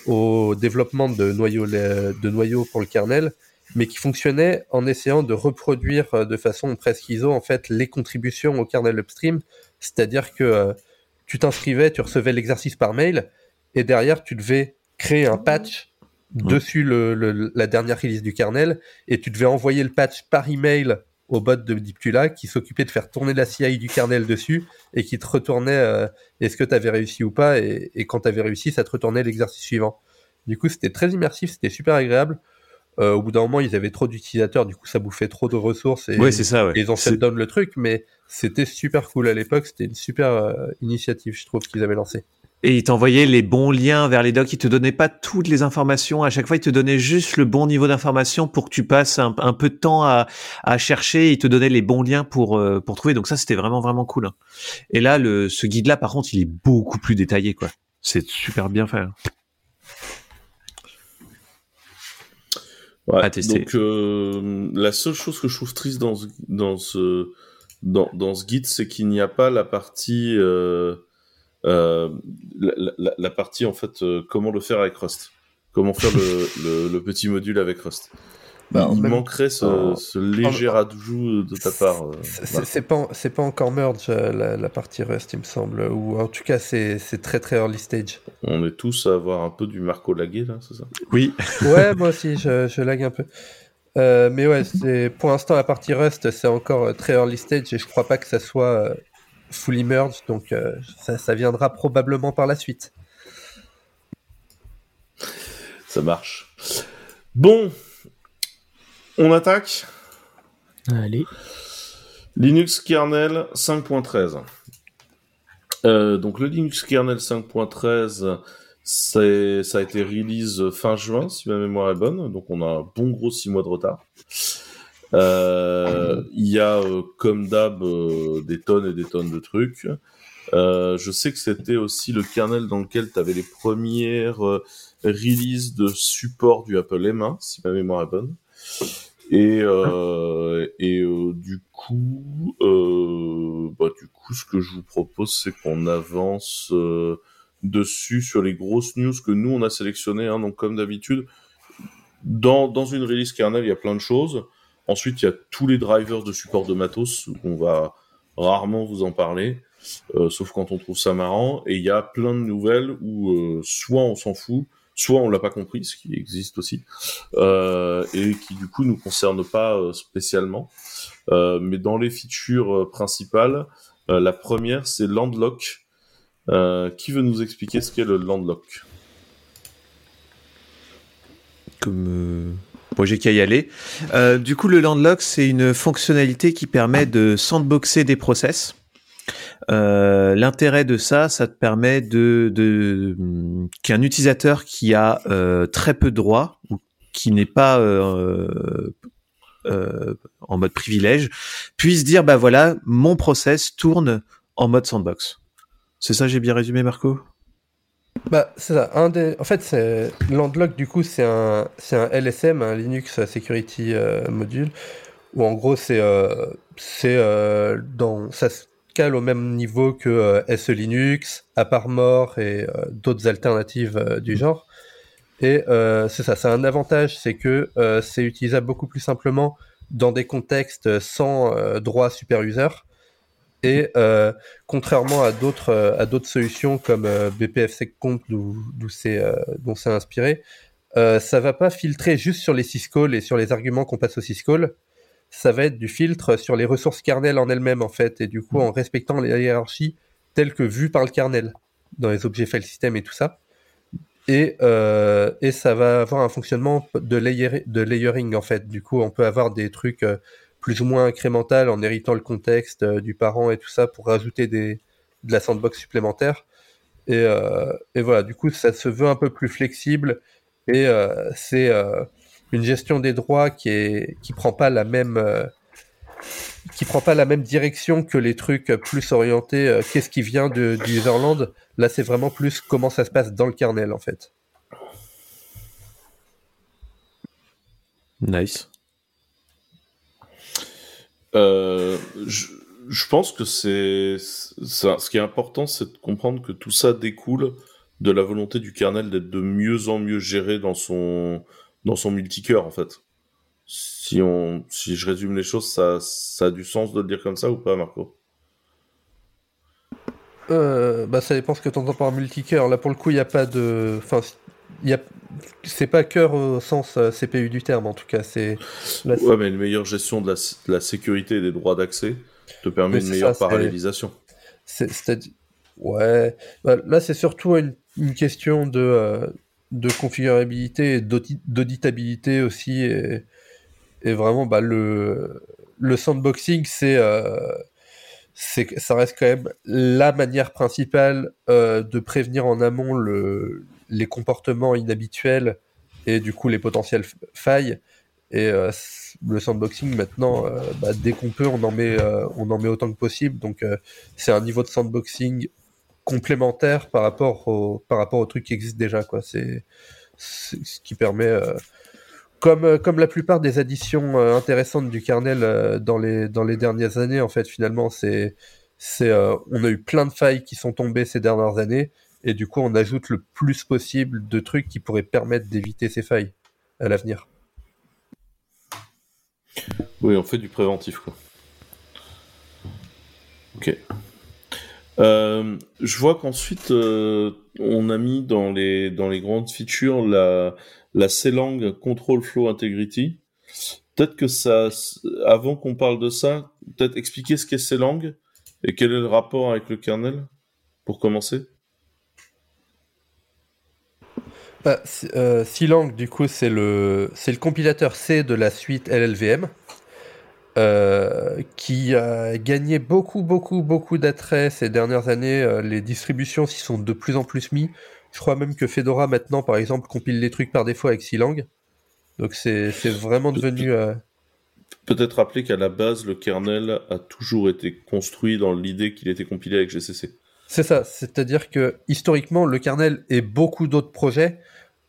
au développement de noyaux, de noyaux pour le kernel, mais qui fonctionnait en essayant de reproduire de façon presque ISO en fait les contributions au kernel upstream, c'est-à-dire que tu t'inscrivais, tu recevais l'exercice par mail, et derrière tu devais créer un patch dessus le, le- la dernière release du kernel, et tu devais envoyer le patch par email au bot de Diptula qui s'occupait de faire tourner la CI du kernel dessus et qui te retournait euh, est-ce que tu avais réussi ou pas et, et quand tu avais réussi ça te retournait l'exercice suivant. Du coup c'était très immersif, c'était super agréable. Euh, au bout d'un moment ils avaient trop d'utilisateurs, du coup ça bouffait trop de ressources et,
Ouais, c'est ça. Ouais.
et ils ont shut down le truc mais c'était super cool à l'époque, c'était une super euh, initiative je trouve qu'ils avaient lancé.
Et il t'envoyait les bons liens vers les docs. Il te donnait pas toutes les informations. À chaque fois, il te donnait juste le bon niveau d'information pour que tu passes un, un peu de temps à, à chercher. Il te donnait les bons liens pour euh, pour trouver. Donc ça, c'était vraiment vraiment cool. hein. Et là, le ce guide-là, par contre, il est beaucoup plus détaillé, quoi. C'est super bien fait. hein.
Ouais,
À tester.
Donc euh, la seule chose que je trouve triste dans ce, dans ce dans, dans ce guide, c'est qu'il n'y a pas la partie euh, la, la- la partie en fait euh, comment le faire avec Rust, comment faire le, le, le petit module avec Rust?
Bah, en
Il
même-
manquerait ce,
en-
ce léger ajout de ta part. euh,
C'est
voilà.
pas c'est pas encore merge euh, la, la partie Rust il me semble ou en tout cas c'est c'est très très early stage.
On est tous à avoir un peu du Marco lagué là, c'est ça?
Oui.
Ouais, moi aussi, je, je lag un peu. Euh, mais ouais, c'est pour l'instant la partie Rust, c'est encore euh, très early stage et je crois pas que ça soit euh, fully merged, donc euh, ça, ça viendra probablement par la suite.
Ça marche. Bon, on attaque.
Allez.
Linux kernel 5.13. Euh, donc le Linux kernel 5.13, c'est, ça a été release fin juin, si ma mémoire est bonne. Donc on a un bon gros 6 mois de retard. Euh, Il y a, euh, comme d'hab, euh, des tonnes et des tonnes de trucs. Euh, je sais que c'était aussi le kernel dans lequel tu avais les premières euh, releases de support du Apple M1, si ma mémoire est bonne. Et, euh, et euh, du coup, euh, bah, du coup, ce que je vous propose, c'est qu'on avance euh, dessus sur les grosses news que nous on a sélectionnées. Hein, donc, comme d'habitude, dans, dans une release kernel, il y a plein de choses. Ensuite, il y a tous les drivers de support de matos. On va rarement vous en parler, euh, sauf quand on trouve ça marrant. Et il y a plein de nouvelles où euh, soit on s'en fout, soit on l'a pas compris, ce qui existe aussi, euh, et qui du coup nous concerne pas spécialement. Mais dans les features principales, la première c'est Landlock. Qui veut nous expliquer ce qu'est le Landlock?
Comme bon, j'ai qu'à y aller. Euh, du coup, le landlock, c'est une fonctionnalité qui permet de sandboxer des process. Euh, L'intérêt de ça, ça te permet de, qu'un utilisateur qui a euh, très peu de droits ou qui n'est pas en mode privilège puisse dire bah voilà mon process tourne en mode sandbox. C'est ça, j'ai bien résumé, Marco?
Bah, c'est ça. Un des... En fait, c'est Landlock, du coup, c'est un... c'est un LSM, un Linux Security euh, Module, où en gros, c'est euh, c'est euh, dans... ça se cale au même niveau que euh, SE Linux, AppArmor et euh, d'autres alternatives du genre. Et euh, c'est ça, c'est un avantage, c'est que c'est utilisable beaucoup plus simplement dans des contextes sans droit super user. Et euh, contrairement à d'autres euh, à d'autres solutions comme euh, BPFSecComp d'où d'où c'est euh, dont c'est inspiré, euh, ça va pas filtrer juste sur les syscalls et sur les arguments qu'on passe au syscall. Ça va être du filtre sur les ressources kernel en elles-mêmes en fait, et du coup en respectant les hiérarchies telles que vues par le kernel dans les objets file system et tout ça. Et, et ça va avoir un fonctionnement de, layer, de layering en fait. Du coup, on peut avoir des trucs plus ou moins incrémental en héritant le contexte euh, du parent et tout ça pour rajouter de la sandbox supplémentaire. Et, euh, et voilà, du coup, ça se veut un peu plus flexible et euh, c'est une gestion des droits qui est qui prend pas la même qui prend pas la même direction que les trucs plus orientés qu'est-ce qui vient de, du userland. Là, c'est vraiment plus comment ça se passe dans le kernel en fait.
Nice.
Euh, je, pense que c'est. Ce qui est important, c'est de comprendre que tout ça découle de la volonté du kernel d'être de mieux en mieux géré dans son dans son multicœur en fait. Si on si je résume les choses, ça ça a du sens de le dire comme ça ou pas, Marco?
Euh, bah, ça dépend ce que tu entends par multicœur. Là, pour le coup, il n'y a pas de. Enfin. C'est pas cœur au sens euh, CPU du terme, en tout cas. C'est.
Ouais, mais une meilleure gestion de la, de la sécurité et des droits d'accès te permet une meilleure
ça,
parallélisation.
c'est- C'est-à-dire. Ouais. Bah, là, c'est surtout une, une question de, euh, de configurabilité et d'audi- d'auditabilité aussi. Et, et vraiment, bah, le, le sandboxing, c'est. euh, ça reste quand même la manière principale euh, de prévenir en amont le, les comportements inhabituels et du coup les potentielles failles. Et euh, le sandboxing maintenant, euh, bah, dès qu'on peut, on en met, euh, on en met autant que possible. Donc c'est un niveau de sandboxing complémentaire par rapport au par rapport au truc qui existe déjà. Quoi. C'est ce qui permet comme, comme la plupart des additions intéressantes du kernel dans, les, dans les dernières années, en fait, finalement, c'est, c'est, on a eu plein de failles qui sont tombées ces dernières années, et du coup, on ajoute le plus possible de trucs qui pourraient permettre d'éviter ces failles à l'avenir.
Oui, on fait du préventif, quoi. Ok. Euh, je vois qu'ensuite, euh, on a mis dans les, dans les grandes features la, la CLang Control Flow Integrity. Peut-être que ça, avant qu'on parle de ça, peut-être expliquer ce qu'est CLang et quel est le rapport avec le kernel, pour commencer?
Bah, euh, Silang, du coup, c'est le, c'est le compilateur C de la suite LLVM, euh, qui a gagné beaucoup, beaucoup, beaucoup d'attrait ces dernières années. Euh, les distributions s'y sont de plus en plus mis. Je crois même que Fedora, maintenant, par exemple, compile les trucs par défaut avec Silang. Donc c'est c'est vraiment devenu... euh,
Peut-être rappeler qu'à la base, le kernel a toujours été construit dans l'idée qu'il était compilé avec GCC.
C'est ça, c'est-à-dire que historiquement, le kernel et beaucoup d'autres projets,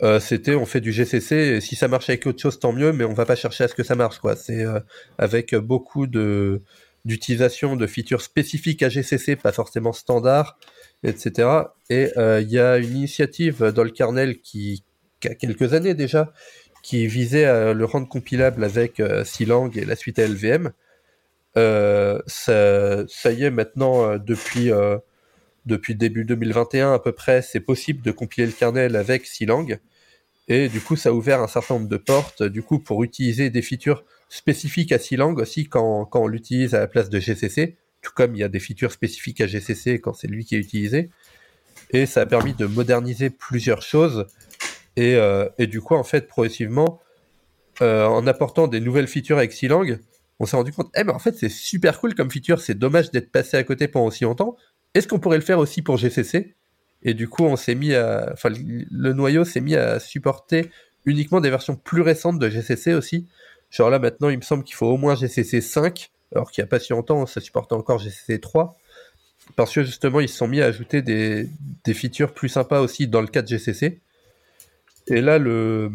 euh, c'était on fait du GCC, et si ça marche avec autre chose, tant mieux, mais on va pas chercher à ce que ça marche, quoi. C'est euh, avec beaucoup de d'utilisation de features spécifiques à GCC, pas forcément standard, etc. Et euh, il y a une initiative dans le kernel qui, qui a quelques années déjà, qui visait à le rendre compilable avec euh, Silang et la suite LVM. Euh, ça, y est maintenant euh, depuis euh, depuis début 2021 à peu près, c'est possible de compiler le kernel avec Silang. Et du coup, ça a ouvert un certain nombre de portes, du coup, pour utiliser des features spécifiques à Silang aussi quand, quand on l'utilise à la place de GCC, tout comme il y a des features spécifiques à GCC quand c'est lui qui est utilisé. Et ça a permis de moderniser plusieurs choses. Et, euh, et du coup, en fait, progressivement, euh, en apportant des nouvelles features avec Silang, on s'est rendu compte, eh ben en fait, c'est super cool comme feature, c'est dommage d'être passé à côté pendant aussi longtemps. Est-ce qu'on pourrait le faire aussi pour GCC Et du coup, on s'est mis à, enfin, le noyau s'est mis à supporter uniquement des versions plus récentes de GCC aussi. Genre là maintenant, il me semble qu'il faut au moins GCC 5, alors qu'il n'y a pas si longtemps, ça supportait encore GCC 3. Parce que justement, ils se sont mis à ajouter des, des features plus sympas aussi dans le cas de GCC. Et là, le,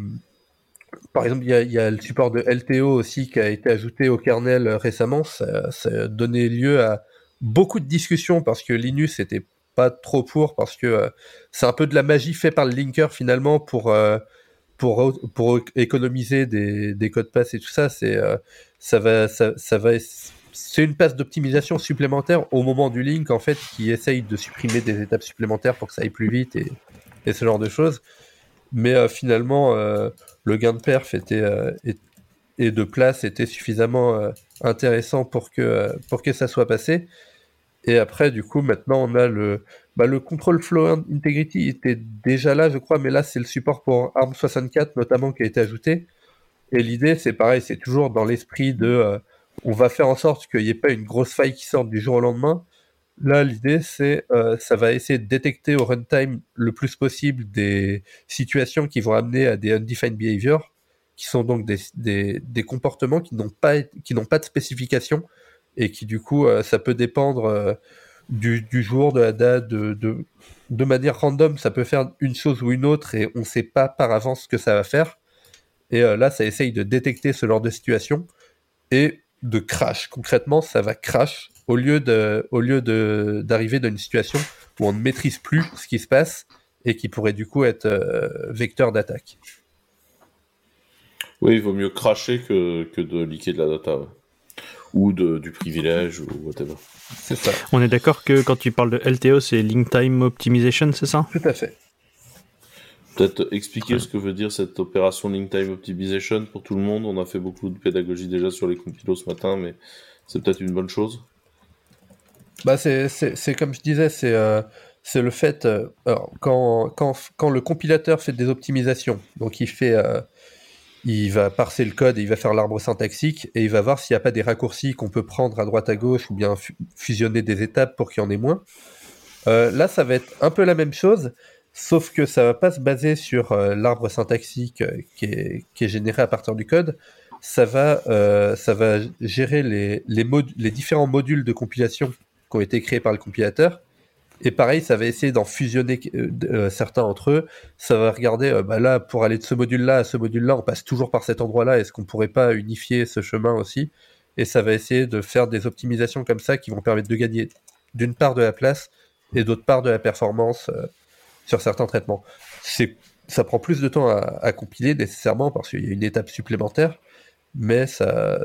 par exemple, il y, a, le support de LTO aussi qui a été ajouté au kernel récemment. Ça a donné lieu à beaucoup de discussions parce que Linux n'était pas trop pour, parce que euh, c'est un peu de la magie fait par le linker finalement pour, euh, pour, pour économiser des, des codes pass et tout ça. C'est euh, ça va, ça, va, une passe d'optimisation supplémentaire au moment du link en fait qui essaye de supprimer des étapes supplémentaires pour que ça aille plus vite et, et ce genre de choses. Mais finalement, le gain de perf était, et, et de place était suffisamment intéressant pour que, pour que ça soit passé. Et après, du coup, maintenant, on a le, bah, le control flow integrity était déjà là, je crois, mais là, c'est le support pour ARM64 notamment qui a été ajouté. Et l'idée, c'est pareil, c'est toujours dans l'esprit de, euh, on va faire en sorte qu'il n'y ait pas une grosse faille qui sorte du jour au lendemain. Là, l'idée, c'est, euh, ça va essayer de détecter au runtime le plus possible des situations qui vont amener à des undefined behavior, qui sont donc des, des, des comportements qui n'ont pas, qui n'ont pas de spécification et qui, du coup, euh, ça peut dépendre euh, du, jour, de la date, de, manière random, ça peut faire une chose ou une autre et on ne sait pas par avance ce que ça va faire. Et euh, là, ça essaye de détecter ce genre de situation et de crash. Concrètement, ça va crash au lieu de, au lieu d'arriver dans une situation où on ne maîtrise plus ce qui se passe et qui pourrait du coup être vecteur d'attaque.
Oui, il vaut mieux cracher que, que de liquer de la data. Ou de, du privilège, ou whatever.
C'est ça.
On est d'accord que quand tu parles de LTO, c'est Link Time Optimization, c'est ça?
Tout à fait.
Peut-être expliquer ce que veut dire cette opération Link Time Optimization pour tout le monde. On a fait beaucoup de pédagogie déjà sur les compilos ce matin, mais c'est peut-être une bonne chose.
Bah c'est, c'est, c'est comme je disais, c'est, euh, c'est le fait, euh, alors, quand, quand, quand le compilateur fait des optimisations, donc il fait, euh, il va parser le code et il va faire l'arbre syntaxique et il va voir s'il n'y a pas des raccourcis qu'on peut prendre à droite à gauche ou bien fu- fusionner des étapes pour qu'il y en ait moins. Euh, là, ça va être un peu la même chose, sauf que ça va pas se baser sur euh, l'arbre syntaxique euh, qui, est, généré à partir du code. Ça va, ça va gérer les différents modules de compilation qui ont été créés par le compilateur. Et pareil, ça va essayer d'en fusionner euh, euh, certains entre eux. Ça va regarder, euh, bah là, pour aller de ce module-là à ce module-là, on passe toujours par cet endroit-là. Est-ce qu'on pourrait pas unifier ce chemin aussi? Et ça va essayer de faire des optimisations comme ça qui vont permettre de gagner d'une part de la place et d'autre part de la performance euh, sur certains traitements. C'est, ça prend plus de temps à, à compiler nécessairement parce qu'il y a une étape supplémentaire, mais ça,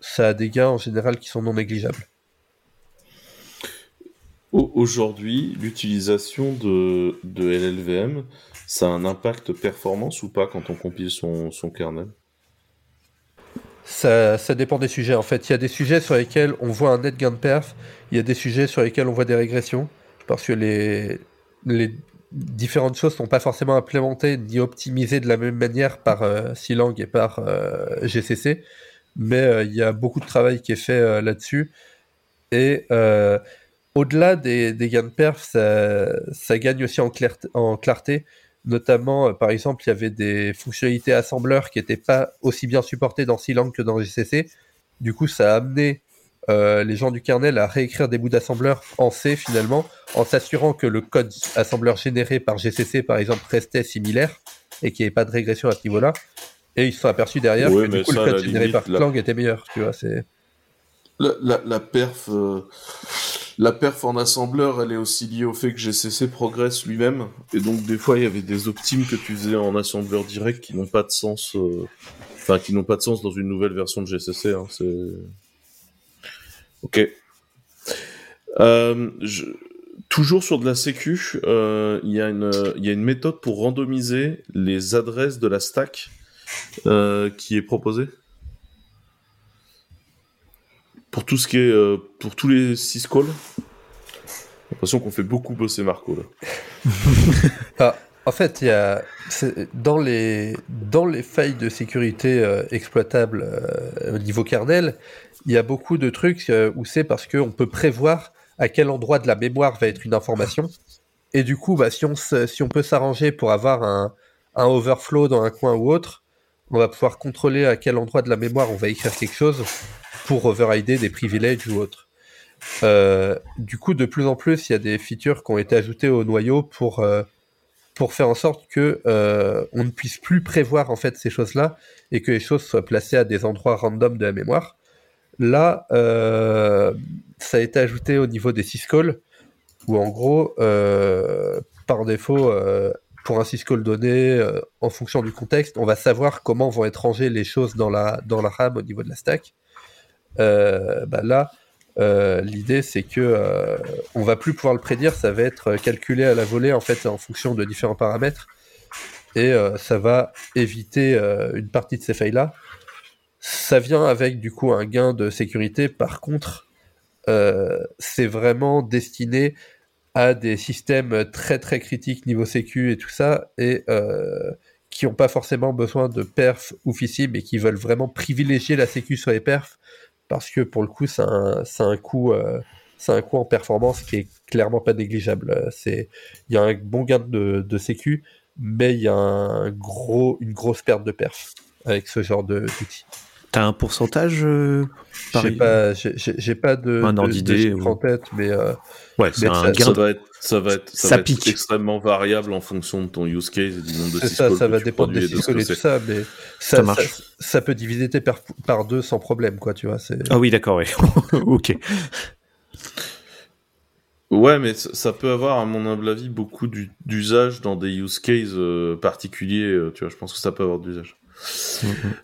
ça a des gains en général qui sont non négligeables.
Au- Aujourd'hui, l'utilisation de, de LLVM, ça a un impact performance ou pas quand on compile son, son kernel?
Ça, ça dépend des sujets. En fait, il y a des sujets sur lesquels on voit un net gain de perf, il y a des sujets sur lesquels on voit des régressions, parce que les, les différentes choses sont pas forcément implémentées ni optimisées de la même manière par euh, Silang et par euh, GCC, mais euh, il y a beaucoup de travail qui est fait euh, là-dessus. Et au-delà des, des gains de perf, ça, ça gagne aussi en, clair- en clarté. Notamment, euh, par exemple, il y avait des fonctionnalités assembleurs qui n'étaient pas aussi bien supportées dans Silang que dans GCC. Du coup, ça a amené euh, les gens du kernel à réécrire des bouts d'assembleur en C finalement, en s'assurant que le code assembleur généré par GCC, par exemple, restait similaire et qu'il n'y ait pas de régression à ce niveau-là. Et ils se sont aperçus derrière
Ouais,
que du coup,
ça,
le
la
code généré
limite,
par
la-
Clang était meilleur. Tu vois, c'est...
La, la, perf, euh, la perf en assembleur, elle est aussi liée au fait que GCC progresse lui-même, et donc des fois il y avait des optimes que tu faisais en assembleur direct qui n'ont pas de sens, euh, enfin pas de sens dans une nouvelle version de GCC. Hein, ok. Euh. Toujours sur de la sécu, il y a une, méthode pour randomiser les adresses de la stack qui est proposée? Pour tout ce qui est, euh, pour tous les syscalls. J'ai l'impression qu'on fait beaucoup bosser Marco là.
Ah, en fait, il y a dans les dans les failles de sécurité euh, exploitables euh, au niveau kernel, il y a beaucoup de trucs où c'est parce qu'on peut prévoir à quel endroit de la mémoire va être une information. Et du coup, bah, si on si on peut s'arranger pour avoir un un overflow dans un coin ou autre, on va pouvoir contrôler à quel endroit de la mémoire on va écrire quelque chose pour overrider des privilèges ou autres. Euh, du coup, de plus en plus, il y a des features qui ont été ajoutées au noyau pour euh, pour faire en sorte que euh, on ne puisse plus prévoir en fait ces choses-là et que les choses soient placées à des endroits random de la mémoire. Là, euh, ça a été ajouté au niveau des syscalls où en gros, par défaut, pour un syscall donné, en fonction du contexte, on va savoir comment vont être rangées les choses dans la dans la RAM au niveau de la stack. Euh, bah là, euh, l'idée c'est que euh, on va plus pouvoir le prédire, ça va être calculé à la volée en fait en fonction de différents paramètres et euh, ça va éviter une partie de ces failles là. Ça vient avec du coup un gain de sécurité. Par contre, c'est vraiment destiné à des systèmes très très critiques niveau sécu et tout ça et qui n'ont pas forcément besoin de perf oufissime mais qui veulent vraiment privilégier la sécu sur les perfs parce que pour le coup, c'est un, coût, euh, en performance qui est clairement pas négligeable. Euh, C'est, il y a un bon gain de, de sécu, mais il y a une grosse perte de perf avec ce genre de d'outils.
T'as un pourcentage euh,
J'ai pas, j'ai- de,
Un
de,
ordre
de
d'idée,
chiffre
ou-
en tête, mais euh,
Ouais, c'est
mais
un
ça-
gain.
Ça
de-
va être, ça va être, ça
Ça
va être
pique.
extrêmement variable en fonction de ton use case et du nombre de
c'est ça, ça
que
va
tu
dépendre des
et de
et tout ça, mais ça,
marche.
ça peut diviser tes par deux sans problème, quoi, tu vois. C'est
Ah oui, d'accord, ouais. ok.
Ouais, mais ça peut avoir, à mon humble avis, beaucoup d'u- d'usage dans des use cases euh, particuliers. euh, tu vois, je pense que ça peut avoir d'usage.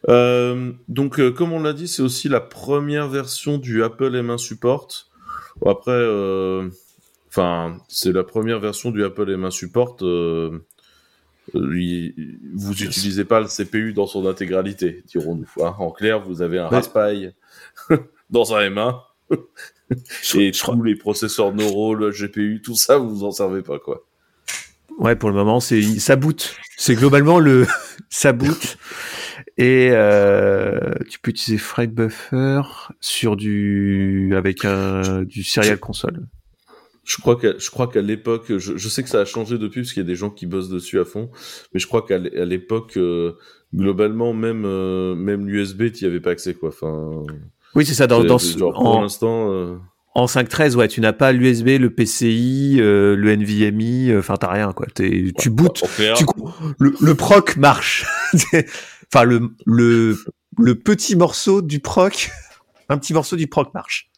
Euh, donc, euh, comme on l'a dit, c'est aussi la première version du Apple M1 Support. Bon, après, euh, enfin, c'est la première version du Apple M1 Support. Il- vous utilisez pas le CPU dans son intégralité, dirons-nous. hein. En clair, vous avez un
Ouais.
Raspberry dans un M1. Et tous les processeurs neuraux, le GPU, tout ça, vous vous en servez pas, quoi.
Ouais, pour le moment, c'est ça boot. C'est globalement le ça boot. Et euh, tu peux utiliser Freight Buffer sur du avec un du serial console.
Je crois qu'à, je crois qu'à l'époque, je, je sais que ça a changé depuis parce qu'il y a des gens qui bossent dessus à fond, mais je crois qu'à l'époque, euh, globalement, même euh, même l'USB, t'y avais pas accès, quoi. Enfin,
Oui, c'est ça. Dans, dans
genre, pour
en,
l'instant, euh,
en 5.13, ouais, tu n'as pas l'USB, le PCI, euh, le NVMe. euh, Enfin, t'as rien quoi. Tu bootes.
clair,
Tu, le, le proc marche. enfin, le, le, le petit morceau du proc, un petit morceau du proc marche.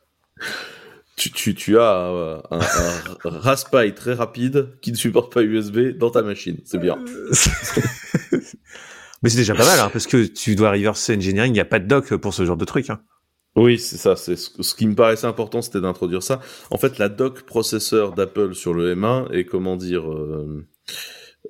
tu, tu, tu as euh, un, un Raspberry très rapide qui ne supporte pas USB dans ta machine, c'est bien.
Mais c'est déjà pas mal, hein, parce que tu dois reverse engineering, il n'y a pas de doc pour ce genre de truc. Hein.
Oui, c'est ça. C'est ce, ce qui me paraissait important, c'était d'introduire ça. En fait, la doc processeur d'Apple sur le M1 est comment dire euh,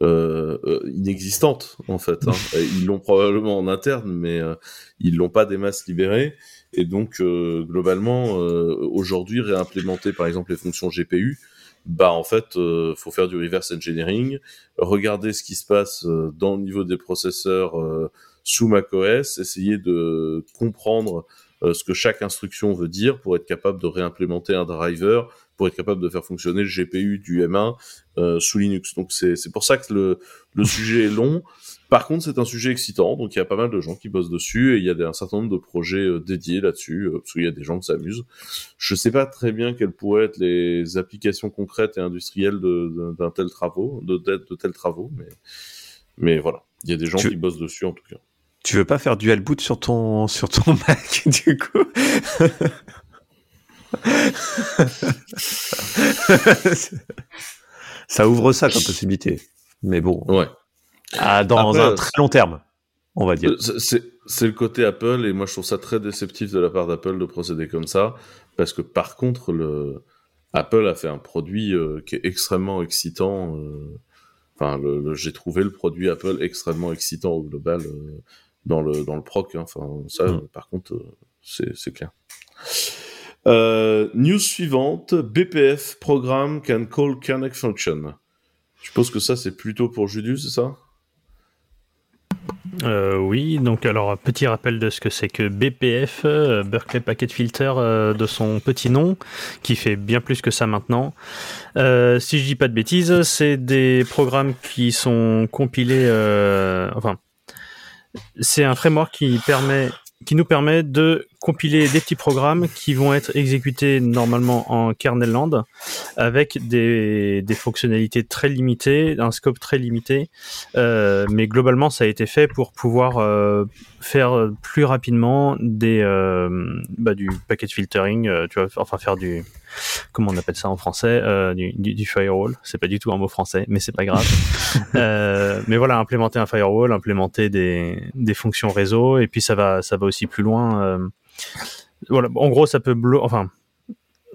euh, euh, inexistante en fait. Hein. Ils l'ont probablement en interne, mais euh, ils l'ont pas des masses libérées. Et donc euh, globalement, euh, aujourd'hui, réimplémenter par exemple les fonctions GPU, bah en fait, euh, faut faire du reverse engineering, regarder ce qui se passe euh, dans le niveau des processeurs euh, sous macOS, essayer de comprendre ce que chaque instruction veut dire pour être capable de réimplémenter un driver, pour être capable de faire fonctionner le GPU du M1 euh, sous Linux. Donc c'est c'est pour ça que le, le sujet est long. Par contre, c'est un sujet excitant, donc il y a pas mal de gens qui bossent dessus et il y a un certain nombre de projets euh, dédiés là-dessus, euh, parce qu'il y a des gens qui s'amusent. Je sais pas très bien quelles pourraient être les applications concrètes et industrielles d'un tel travaux, de, de, de tels travaux, mais mais voilà, il y a des gens
Tu-
qui bossent dessus en tout cas.
Tu veux pas faire dual boot sur ton sur ton Mac du coup? Ça ouvre ça comme possibilité. Mais bon,
Ouais.
dans
Après,
un
euh,
très long terme, on va dire.
C'est- le côté Apple et moi je trouve ça très déceptif de la part d'Apple de procéder comme ça parce que par contre le Apple a fait un produit euh, qui est extrêmement excitant. euh, Enfin, le, le- j'ai trouvé le produit Apple extrêmement excitant au global euh, dans le dans le proc. hein. Enfin, ça,
Mm.
par contre, euh, c'est clair. Euh, news suivante BPF Program can call connect function. Je suppose que ça c'est plutôt pour Julius, c'est ça?
Euh, oui, donc alors petit rappel de ce que c'est que BPF, euh, Berkeley Packet Filter, euh, de son petit nom, qui fait bien plus que ça maintenant. Si je dis pas de bêtises, c'est des programmes qui sont compilés, enfin, c'est un framework qui nous permet de compiler des petits programmes qui vont être exécutés normalement en kernel land avec des, des fonctionnalités très limitées, un scope très limité, euh, mais globalement ça a été fait pour pouvoir euh, faire plus rapidement des euh, bah, du packet filtering, tu vois, enfin faire du comment on appelle ça en français, du, du, du firewall. C'est pas du tout un mot français, mais c'est pas grave. Mais voilà, implémenter un firewall, implémenter des, des fonctions réseau, et puis ça va ça va aussi plus loin. En gros, ça peut enfin,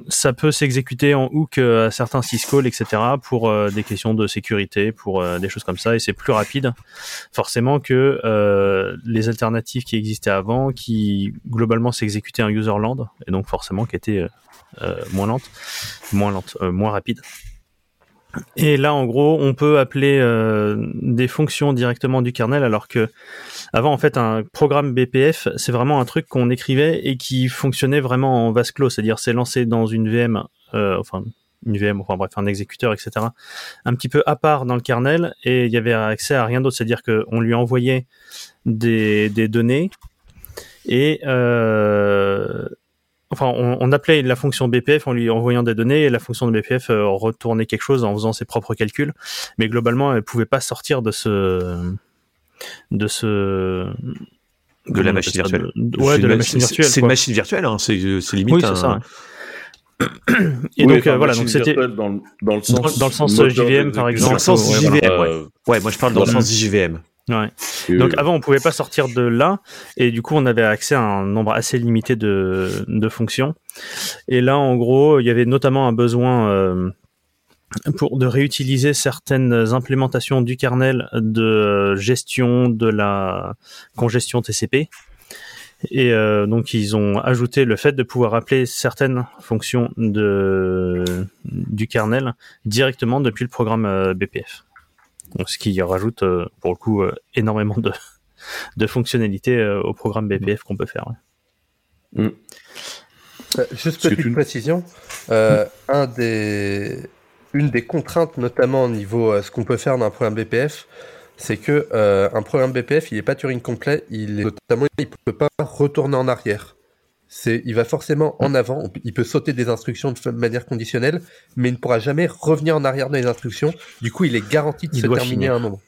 ça peut s'exécuter en hook euh, à certains syscalls, etc. pour euh, des questions de sécurité, pour euh, des choses comme ça, et c'est plus rapide, forcément, que les alternatives qui existaient avant, qui globalement s'exécutaient en userland, et donc forcément qui étaient moins lentes, moins lentes, moins rapides. Et là, en gros, on peut appeler euh, des fonctions directement du kernel, alors que avant, en fait, un programme BPF, c'est vraiment un truc qu'on écrivait et qui fonctionnait vraiment en vase clos, c'est-à-dire c'est lancé dans une VM, euh, enfin une VM, enfin bref, un exécuteur, etc. Un petit peu à part dans le kernel et il y avait accès à rien d'autre, c'est-à-dire qu'on lui envoyait des, des données et euh, enfin on, on appelait la fonction BPF en lui envoyant des données et la fonction de BPF euh, retournait quelque chose en faisant ses propres calculs, mais globalement elle pouvait pas sortir de ce de ce
De la machine virtuelle.
De- ouais,
C'est
de la
une
machine
ma-
virtuelle.
C'est une machine virtuelle, hein, c'est c'est limite.
Oui, c'est
un-
ça. ouais. Et
Oui,
donc
enfin,
euh, voilà, donc c'était
dans, le- dans le
dans-
sens
dans le sens JVM, par exemple,
Dans le sens
ouais,
JVM, ouais.
Euh,
Ouais, moi je parle dans le sens JVM.
Ouais.
et,
Donc
euh,
avant, on pouvait pas sortir de là, et du coup, on avait accès à un nombre assez limité de, de fonctions. Et là, en gros, il y avait notamment un besoin euh, pour de réutiliser certaines implémentations du kernel de gestion de la congestion TCP. Et euh, donc, ils ont ajouté le fait de pouvoir appeler certaines fonctions de, du kernel directement depuis le programme euh, BPF. Ce qui rajoute, euh, pour le coup, euh, énormément de, de fonctionnalités euh, au programme BPF qu'on peut faire. ouais.
Euh, Juste petite
tu-
précision, euh, un des, une des contraintes, notamment au niveau euh, ce qu'on peut faire dans un programme BPF, c'est que euh, un programme BPF, il n'est pas Turing complet, il est notamment, il peut pas retourner en arrière. C'est, il va forcément en avant. on peut- Il peut sauter des instructions de manière conditionnelle, mais il ne pourra jamais revenir en arrière dans les instructions. Du coup, il est garanti de
Il
se
doit
terminer
finir.
à un moment.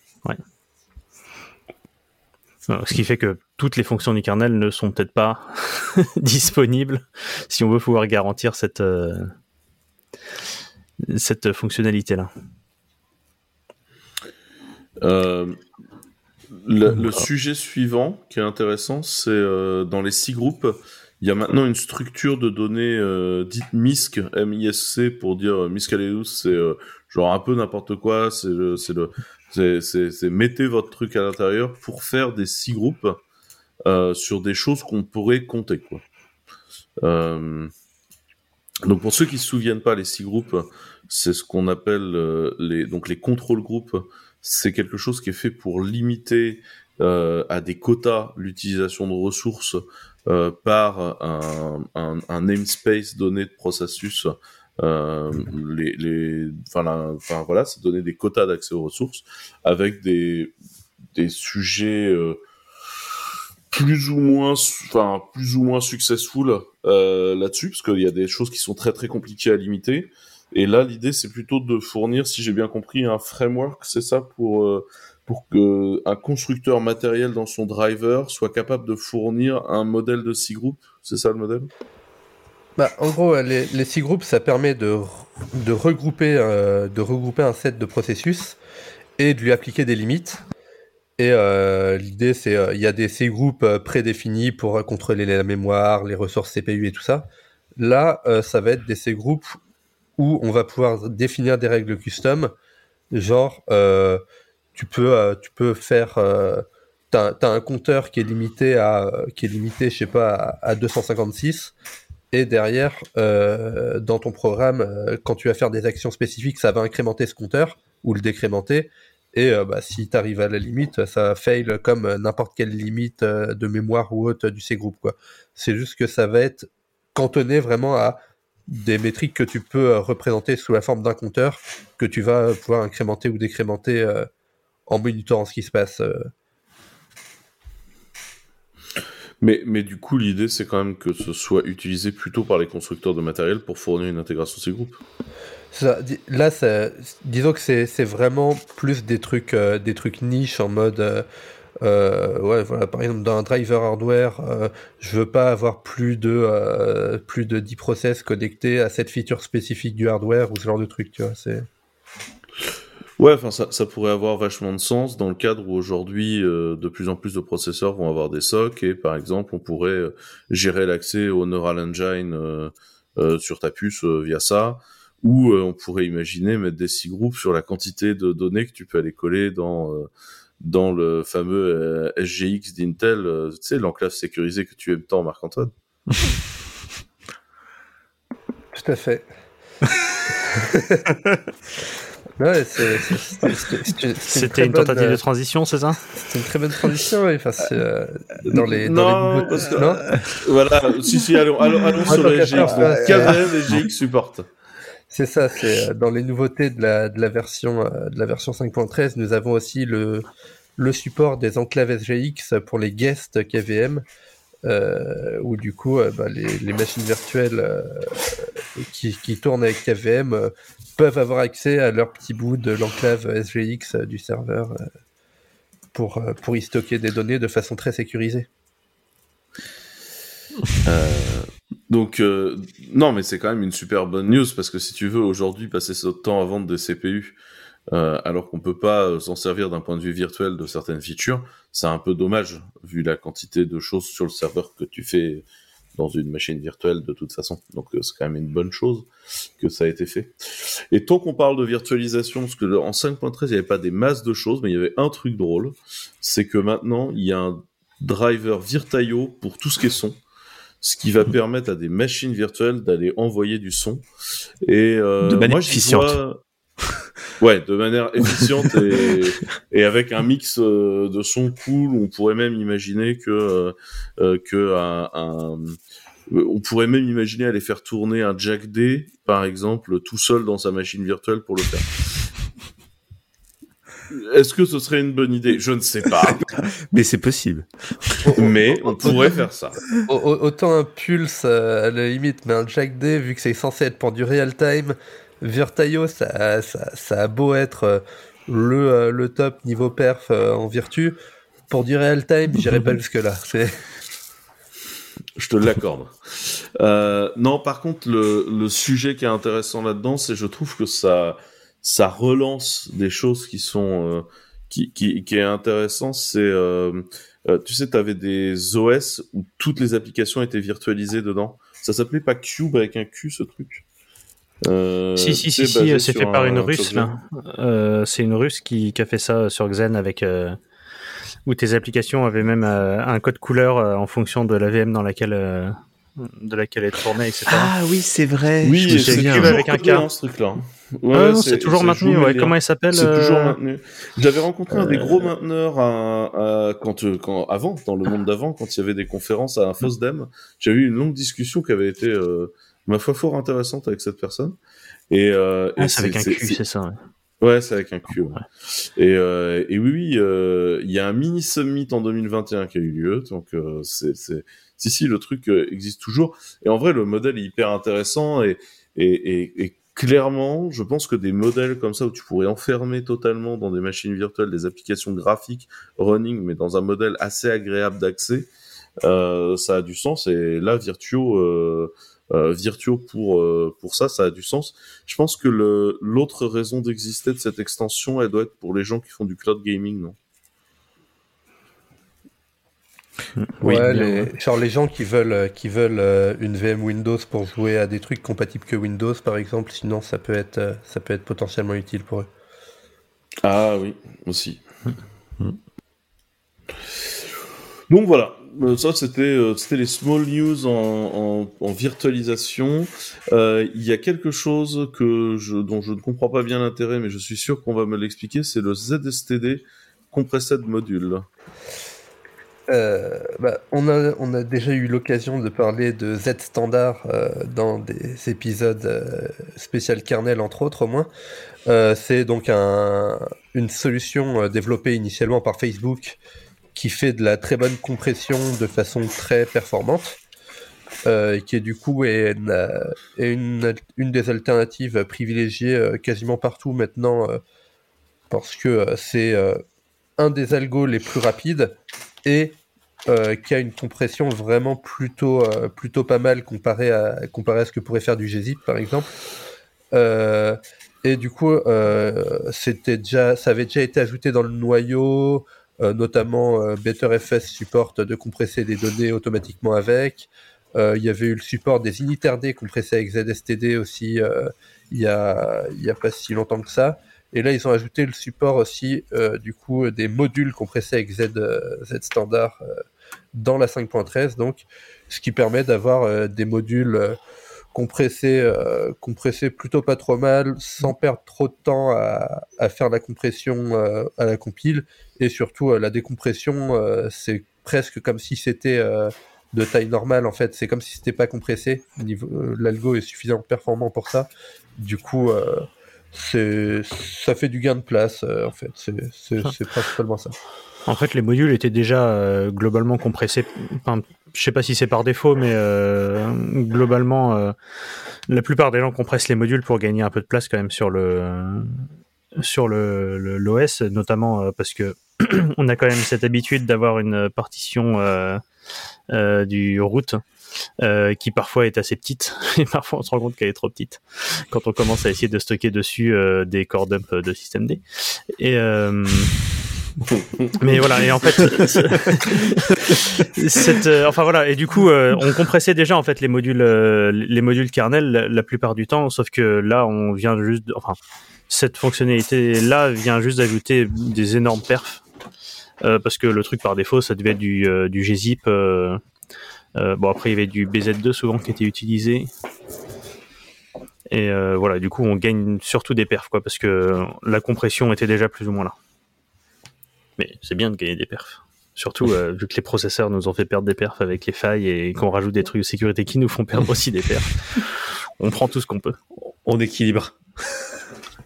Euh, Ce qui fait que toutes les fonctions du kernel ne sont peut-être pas disponibles si on veut pouvoir garantir cette, euh, cette fonctionnalité-là.
Euh, le, le sujet suivant qui est intéressant, c'est euh, dans les six groupes, il y a maintenant une structure de données euh, dite MISC, M-I-S-C pour dire euh, Miscellaneous, c'est euh, genre un peu n'importe quoi, c'est le, c'est mettez votre truc à l'intérieur pour faire des six groupes sur des choses qu'on pourrait compter quoi. Donc pour ceux qui se souviennent pas, les six groupes, c'est ce qu'on appelle les donc les contrôle groupes c'est quelque chose qui est fait pour limiter à des quotas l'utilisation de ressources euh, par un, un, un namespace donné de processus. Euh, les, les, enfin, la- enfin voilà, c'est donner des quotas d'accès aux ressources avec des, des sujets euh, plus ou moins, enfin plus ou moins successful euh, là-dessus, parce qu'il y a des choses qui sont très très compliquées à limiter. Et là, l'idée, c'est plutôt de fournir, si j'ai bien compris, un framework, c'est ça, pour euh, pour que un constructeur matériel dans son driver soit capable de fournir un modèle de six groupes. C'est ça le modèle?
Bah, en gros, euh, les, les six groupes, ça permet de, de, regrouper, euh, de regrouper un set de processus et de lui appliquer des limites. Et euh, l'idée, c'est euh, il y a des six groupes euh, prédéfinis pour euh, contrôler la mémoire, les ressources CPU et tout ça. Là, euh, ça va être des C groupes où on va pouvoir définir des règles custom, genre euh, tu peux euh, tu peux faire euh, t'as as un compteur qui est limité à qui est limité je sais pas à, à 256 et derrière euh, dans ton programme euh, quand tu vas faire des actions spécifiques ça va incrémenter ce compteur ou le décrémenter Et euh, bah, si tu arrives à la limite, ça fail comme euh, n'importe quelle limite euh, de mémoire ou autre du C-group. C'est juste que ça va être cantonné vraiment à des métriques que tu peux euh, représenter sous la forme d'un compteur que tu vas pouvoir incrémenter ou décrémenter euh, en monitorant ce qui se passe. euh.
Mais, mais du coup, l'idée, c'est quand même que ce soit utilisé plutôt par les constructeurs de matériel pour fournir une intégration C-Group.
Ça, di- là, ça, disons que c'est vraiment plus des trucs, euh, des trucs niches en mode, euh, euh, ouais, voilà, par exemple dans un driver hardware, je veux pas avoir plus de plus de 10 process connectés à cette feature spécifique du hardware ou ce genre de truc, tu vois. C'est
Ouais, enfin, ça, ça pourrait avoir vachement de sens dans le cadre où aujourd'hui, euh, de plus en plus de processeurs vont avoir des SOC et par exemple, on pourrait euh, gérer l'accès au Neural Engine euh, euh, sur ta puce euh, via ça, ou euh, on pourrait imaginer mettre des six groupes sur la quantité de données que tu peux aller coller dans euh, dans le fameux euh, SGX d'Intel, euh, tu sais, l'enclave sécurisée que tu aimes tant, Marc-Antoine.
tout à fait. ouais,
C'était une
bonne,
tentative de
euh,
transition, c'est ça
C'est une très bonne transition, oui. Enfin, c'est, euh, dans les, dans
Non,
les nouveaux-
parce que-
non
Voilà, si, si, allons, allons, allons sur
tant
le
qu'à
SGX.
faire,
Donc,
ouais.
KVM et SGX supportent.
C'est ça, c'est euh, dans les nouveautés de la, de la version euh, de la version 5.13, nous avons aussi le, le support des enclaves SGX pour les guests KVM, euh, où du coup euh, bah, les, les machines virtuelles euh, qui, qui tournent avec KVM euh, peuvent avoir accès à leur petit bout de l'enclave SGX euh, du serveur euh, pour, euh, pour y stocker des données de façon très sécurisée.
Donc, non, mais c'est quand même une super bonne news parce que si tu veux aujourd'hui passer ce temps à vendre des CPU alors qu'on peut pas s'en servir d'un point de vue virtuel de certaines features, c'est un peu dommage vu la quantité de choses sur le serveur que tu fais dans une machine virtuelle de toute façon. Donc euh, c'est quand même une bonne chose que ça a été fait. Et tant qu'on parle de virtualisation, parce que en 5.13 il n'y avait pas des masses de choses, mais il y avait un truc drôle, c'est que maintenant il y a un driver Virtaio pour tout ce qui est son ce qui va permettre à des machines virtuelles d'aller envoyer du son. Et euh,
De manière
moi,
efficiente.
vois- Ouais, de manière efficiente et, et avec un mix euh, de son cool. On pourrait même imaginer que euh, euh, que un, un- on pourrait même imaginer aller faire tourner un Jack D, par exemple, tout seul dans sa machine virtuelle pour le faire. Est-ce que ce serait une bonne idée? Je ne sais pas,
Mais c'est possible.
mais on pourrait faire ça.
Au- au- Autant un Pulse à la limite, mais un Jack D, vu que c'est censé être pour du real time, Virtaio, ça, ça, ça a beau être euh, le, euh, le top niveau perf euh, en vertu. Pour du real time, j'irai pas jusque-là. C'est...
Je te l'accorde. Euh, non, par contre, le, le sujet qui est intéressant là-dedans, c'est je trouve que ça, ça relance des choses qui sont, euh, qui, qui, qui est intéressant. C'est, euh, euh, tu sais, tu avais des OS où toutes les applications étaient virtualisées dedans. Ça s'appelait pas Cube avec un Q, ce truc? Euh,
Si, si, si, si, c'est
sur
fait par
un-
une russe, là. Euh, c'est une russe qui, qui a fait ça sur Xen avec. euh, où tes applications avaient même euh, un code couleur euh, en fonction de la VM dans laquelle. euh, de laquelle elle tournait, etc.
Ah oui, c'est vrai.
Oui, c'est toujours
avec un K.
hein, ce truc-là.
Ah
Ouais,
non, c'est toujours maintenu. Ouais. Comment elle s'appelle
C'est toujours
euh,
maintenu. J'avais rencontré un des gros mainteneurs à, à- quand, euh, quand avant, dans le monde d'avant, quand il y avait des conférences à Infosdem. J'avais eu une longue discussion qui avait été, euh, ma foi, fort intéressante avec cette personne. Et, euh,
Ah,
et
c'est avec un Q,
c'est-
ça. ouais.
Ouais, c'est avec un Q. ouais. Et, euh, et oui, oui, euh, il y a un mini summit en 2021 qui a eu lieu, donc euh, c'est, c'est, si, si, le truc euh, existe toujours. Et en vrai, le modèle est hyper intéressant et, et, et, et clairement, je pense que des modèles comme ça où tu pourrais enfermer totalement dans des machines virtuelles des applications graphiques running, mais dans un modèle assez agréable d'accès, euh, ça a du sens. Et là, Virtuo, euh, euh, Virtuo pour euh, pour ça, ça a du sens. Je pense que le l'autre raison d'exister de cette extension, elle doit être pour les gens qui font du cloud gaming, non?
Oui,
ouais, les, genre les gens qui veulent, euh, qui veulent une VM Windows pour jouer à des trucs compatibles que Windows, par exemple, sinon ça peut être, ça peut être potentiellement utile pour eux.
Ah oui, aussi. Donc voilà, ça c'était euh, c'était les small news en, virtualisation. Euh, Il y a quelque chose dont je ne comprends pas bien l'intérêt, mais je suis sûr qu'on va me l'expliquer. C'est le ZSTD Compressed Module.
Euh, bah, on, a, déjà eu l'occasion de parler de Z Standard euh, dans des épisodes euh, spécial kernel, entre autres, au moins. Euh, c'est donc un, une solution euh, développée initialement par Facebook qui fait de la très bonne compression de façon très performante. Euh, qui est du coup est une, des alternatives privilégiées euh, quasiment partout maintenant euh, parce que c'est un des algos les plus rapides et qui a une compression vraiment plutôt, plutôt pas mal comparé à, comparé à ce que pourrait faire du gzip par exemple. Et du coup, c'était déjà, ça avait déjà été ajouté dans le noyau, notamment euh, BetterFS supporte de compresser des données automatiquement avec. Euh, il y avait eu le support des initRD compressés avec ZSTD aussi euh, il y a, pas si longtemps que ça. Et là, ils ont ajouté le support aussi euh, du coup des modules compressés avec Z, euh, standard euh, dans la 5.13, donc ce qui permet d'avoir euh, des modules compressés, euh, plutôt pas trop mal, sans perdre trop de temps à, à faire la compression euh, à la compile, et surtout euh, la décompression, euh, c'est presque comme si c'était euh, de taille normale en fait, c'est comme si c'était pas compressé. Euh, l'algo est suffisamment performant pour ça. Du coup, euh, c'est, ça fait du gain de place euh, en fait. C'est, principalement ça.
En fait, les modules étaient déjà euh, globalement compressés. Je sais pas si c'est par défaut, mais euh, globalement, euh, la plupart des gens compressent les modules pour gagner un peu de place quand même sur le sur le l'OS, notamment euh, parce que on a quand même cette habitude d'avoir une partition du root qui parfois est assez petite et parfois on se rend compte qu'elle est trop petite quand on commence à essayer de stocker dessus des core dump de système D. Et mais voilà, et en fait, euh, enfin voilà, et du coup, euh, on compressait déjà en fait les modules, euh, les modules kernel la, plupart du temps, sauf que là, on vient juste, enfin, cette fonctionnalité là vient juste d'ajouter des énormes perfs, parce que le truc par défaut, ça devait être du, du gzip. bon après, il y avait du BZ2 souvent qui était utilisé. Et voilà, du coup, on gagne surtout des perfs, quoi, parce que la compression était déjà plus ou moins là. Mais c'est bien de gagner des perfs. Surtout euh, vu que les processeurs nous ont fait perdre des perfs avec les failles et qu'on rajoute des trucs de sécurité qui nous font perdre aussi des perfs. On prend tout ce qu'on peut.
On équilibre.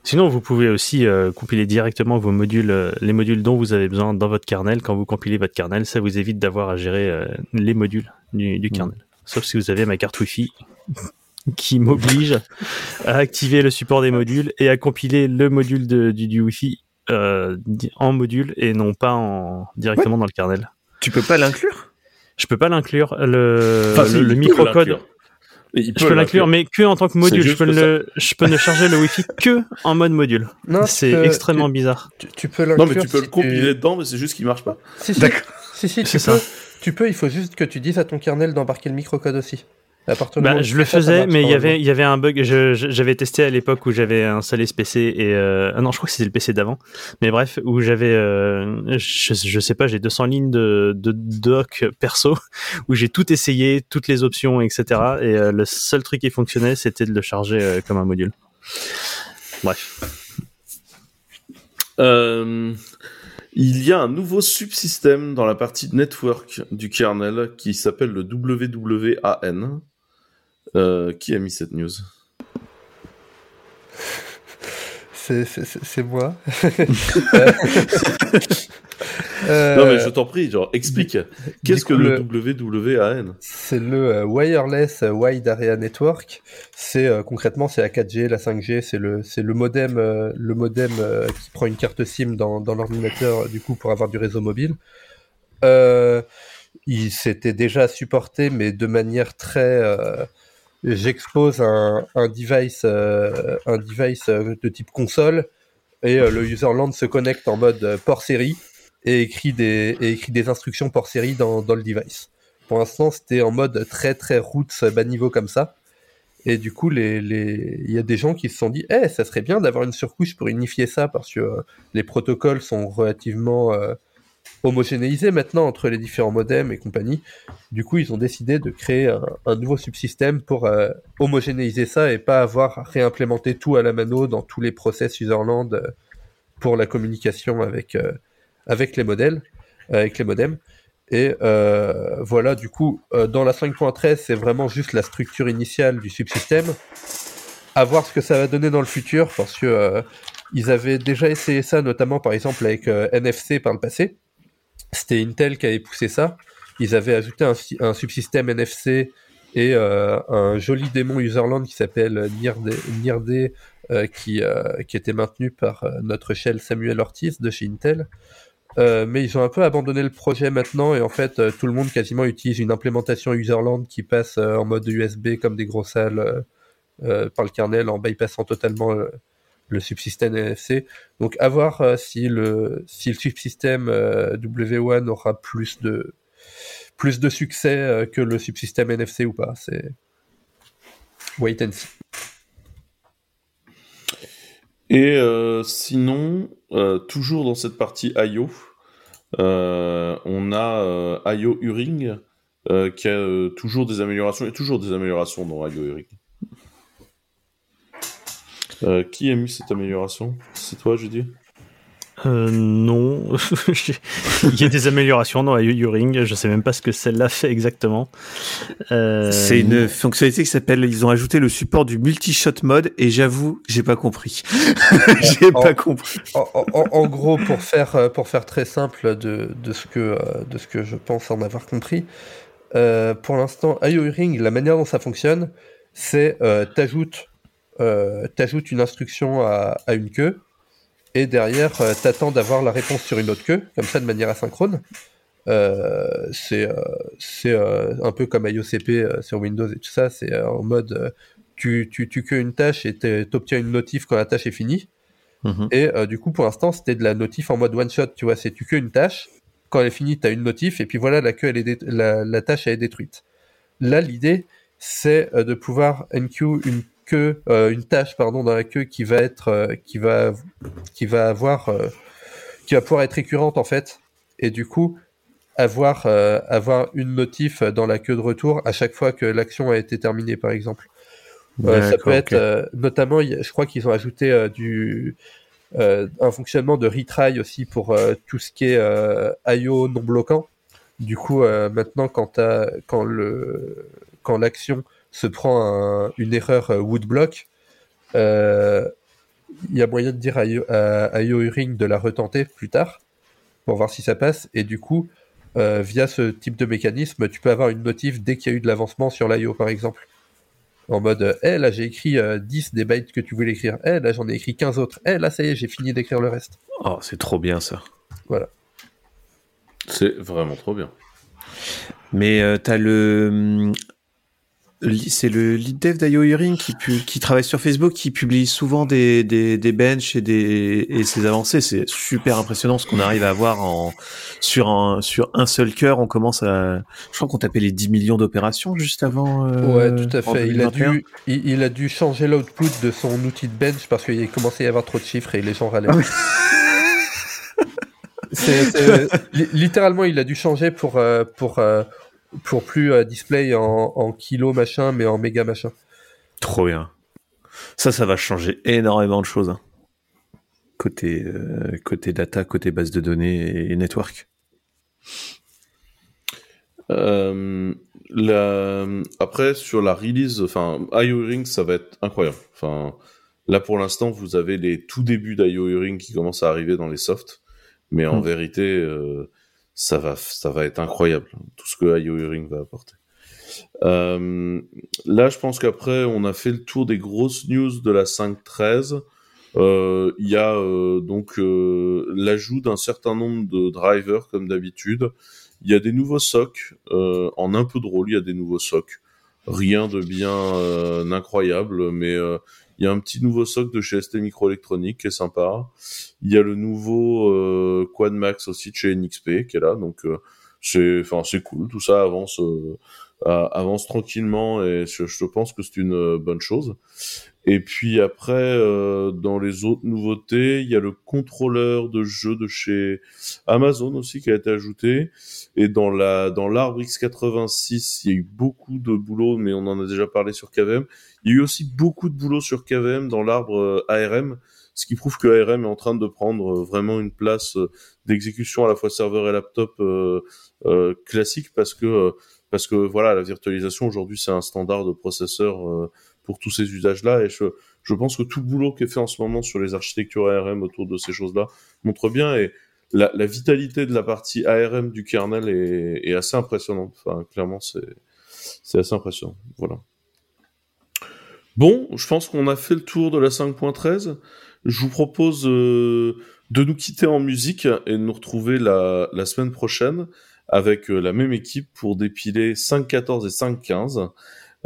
Sinon, vous pouvez aussi euh, compiler directement vos modules, euh, les modules dont vous avez besoin dans votre kernel. Quand vous compilez votre kernel, ça vous évite d'avoir à gérer les modules du, du kernel. Sauf si vous avez ma carte Wi-Fi qui m'oblige à activer le support des modules et à compiler le module de, du, du Wi-Fi euh, en module et non pas en, directement dans le kernel.
Tu peux pas l'inclure?
Je peux pas l'inclure. Le,
Enfin,
le, microcode, je peux l'inclure, mais que en tant que module. Je peux, le, je peux ne charger le Wi-Fi que en mode module. C'est extrêmement bizarre.
Tu, tu peux
Non, mais tu peux
si
le compiler dedans, mais c'est juste qu'il marche pas.
Si, si,
D'accord.
si, si, tu peux.
ça.
Tu peux, il faut juste que tu dises à ton kernel d'embarquer le microcode aussi.
Bah, je le faisais, mais il y avait, il y avait un bug. Je- je- J'avais testé à l'époque où j'avais installé ce PC et euh, ah non, je crois que c'était le PC d'avant. Mais bref, où j'avais, euh, je, je sais pas, j'ai 200 lignes de, de doc perso où j'ai tout essayé, toutes les options, etc. Et euh, le seul truc qui fonctionnait, c'était de le charger euh, comme un module. Bref.
Euh, il y a un nouveau subsystème dans la partie network du kernel qui s'appelle le WWAN. Euh, qui a mis cette news?
C'est- moi.
Non
Euh,
mais je t'en prie, genre explique. Qu'est-ce que le
le-
WWAN
C'est le euh, Wireless Wide Area Network. C'est euh, concrètement c'est la 4G, la 5G, c'est le c'est le modem euh, le modem euh, qui prend une carte SIM dans, dans l'ordinateur euh, du coup pour avoir du réseau mobile. Euh, il s'était déjà supporté mais de manière très euh, j'expose un, un device euh, un device euh, de type console et euh, le userland se connecte en mode euh, port série et écrit des écrit des instructions port série dans, dans le device. Pour l'instant, c'était en mode très très roots bas niveau comme ça. Et du coup, les, les... il y a des gens qui se sont dit, eh, ça serait bien d'avoir une surcouche pour unifier ça parce que euh, les protocoles sont relativement euh, homogénéisé maintenant entre les différents modems et compagnie. Du coup, ils ont décidé de créer un, nouveau subsystème pour euh, homogénéiser ça et pas avoir réimplémenté tout à la mano dans tous les process userland euh, pour la communication avec euh, avec les modèles, avec les modems. Et euh, voilà, du coup, euh, dans la 5.13, c'est vraiment juste la structure initiale du subsystème. À voir ce que ça va donner dans le futur, parce que euh, ils avaient déjà essayé ça, notamment par exemple avec euh, NFC par le passé. C'était Intel qui avait poussé ça. Ils avaient ajouté un, subsystème NFC et euh, un joli démon userland qui s'appelle NIRD, euh, qui, euh, qui était maintenu par notre shell Samuel Ortiz de chez Intel. Mais ils ont un peu abandonné le projet maintenant et en fait tout le monde quasiment utilise une implémentation userland qui passe en mode USB comme des gros salles par le kernel en bypassant totalement le subsystème NFC. Donc à voir euh, si le si le subsystème euh, W1 aura plus de plus de succès euh, que le subsystème NFC ou pas. C'est wait and see.
Et sinon, toujours dans cette partie IO, on a IO Uring qui a toujours des améliorations et toujours des améliorations dans IO Uring. Euh, qui a mis cette amélioration? C'est toi, Judy?
Euh, non, il y a des améliorations dans la U-Ring, je sais même pas ce que celle-là fait exactement. Euh,
C'est une fonctionnalité qui s'appelle, ils ont ajouté le support du multi-shot mode et j'avoue, j'ai pas compris. j'ai pas compris.
En, en- en gros, pour faire, euh, pour faire très simple de, de, ce que, de ce que je pense en avoir compris, euh, pour l'instant, IO Ring, la manière dont ça fonctionne, c'est euh, t'ajoutes euh, t'ajoutes une instruction à, à une queue et derrière euh, t'attends d'avoir la réponse sur une autre queue, comme ça de manière asynchrone. Euh, c'est euh, un peu comme IOCP sur Windows et tout ça, c'est en mode tu, tu, tu queues une tâche et t'obtiens une notif quand la tâche est finie.
Mhm.
Et du coup, pour l'instant, c'était de la notif en mode one shot. Tu vois, c'est tu que une tâche. Quand elle est finie, tu as une notif. Et puis voilà, la queue, elle est la, la tâche, elle est détruite. Là, l'idée, c'est de pouvoir NQ une queue, euh, une tâche, pardon, dans la queue qui va être, euh, qui va, qui va avoir, euh, qui va pouvoir être récurrente en fait. Et du coup, avoir, avoir une notif dans la queue de retour à chaque fois que l'action a été terminée, par exemple. Ça peut être notamment, je crois qu'ils ont ajouté du euh, un fonctionnement de retry aussi pour euh, tout ce qui est euh, IO non bloquant. Du coup, maintenant, quand quand le quand l'action se prend un- une erreur euh, woodblock, euh, il y a moyen de dire à IO, à IO Ring de la retenter plus tard pour voir si ça passe. Et du coup, euh, via ce type de mécanisme, tu peux avoir une notif dès qu'il y a eu de l'avancement sur l'IO, par exemple. En mode, euh, eh là j'ai écrit euh, 10 des bytes que tu voulais écrire. Eh là j'en ai écrit 15 autres. Eh là ça y est, j'ai fini d'écrire le reste.
Oh, c'est trop bien ça.
C'est vraiment trop bien.
Mais euh, t'as le, hum, c'est le lead dev d'IO Hearing qui, pu- qui travaille sur Facebook, qui publie souvent des, des, des benches et des et ses avancées. C'est super impressionnant ce qu'on arrive à avoir en sur un sur un seul cœur. On commence à, je crois qu'on tapait les 10 millions d'opérations juste avant. euh,
ouais, tout à fait. Il a
2021.
dû, il, il a dû changer l'output de son outil de bench parce qu'il commençait à y avoir trop de chiffres et les gens râlaient.
Ah.
C'est- c'est- li- littéralement, il a dû changer pour euh, pour euh, pour plus euh, display en, en kilo machin, mais en méga machin.
Trop bien. Ça, ça va changer énormément de choses. hein. Côté, euh, côté data, côté base de données et network.
Euh, la... Après, sur la release, enfin, IO Ring, ça va être incroyable. Enfin, là, pour l'instant, vous avez les tout débuts d'IO Ring qui commencent à arriver dans les softs. Mais en
Mm.
vérité, euh, ça, va, ça va être incroyable, tout ce que IO Ring va apporter. Euh, là, je pense qu'après, on a fait le tour des grosses news de la 5.13. Euh, Il y a euh, donc l'ajout d'un certain nombre de drivers, comme d'habitude. Il y a des nouveaux socs, en un peu de rôle, il y a des nouveaux socs. Rien de bien incroyable, mais il y a un petit nouveau soc de chez ST Microelectronics qui est sympa. Il y a le nouveau euh, Quad Max aussi de chez NXP qui est là, donc euh, c'est, enfin c'est cool. Tout ça avance, euh, avance tranquillement et je, je pense que c'est une euh, bonne chose. Et puis après, euh, dans les autres nouveautés, il y a le contrôleur de jeu de chez Amazon aussi qui a été ajouté. Et dans la dans l'arbre X86, il y a eu beaucoup de boulot, mais on en a déjà parlé sur KVM. Il y a eu aussi beaucoup de boulot sur KVM dans l'arbre euh, ARM, ce qui prouve que ARM est en train de prendre euh, vraiment une place euh, d'exécution à la fois serveur et laptop euh, euh, classique parce que euh, parce que voilà la virtualisation aujourd'hui c'est un standard de processeur euh, pour tous ces usages-là et je pense que tout boulot qui est fait en ce moment sur les architectures ARM autour de ces choses-là montre bien et la, vitalité de la partie ARM du kernel est, assez impressionnante. Enfin, clairement, c'est assez impressionnant. Voilà. Bon, je pense qu'on a fait le tour de la 5.13. Je vous propose euh, de nous quitter en musique et de nous retrouver la semaine prochaine avec euh, la même équipe pour dépiler 5.14 et 5.15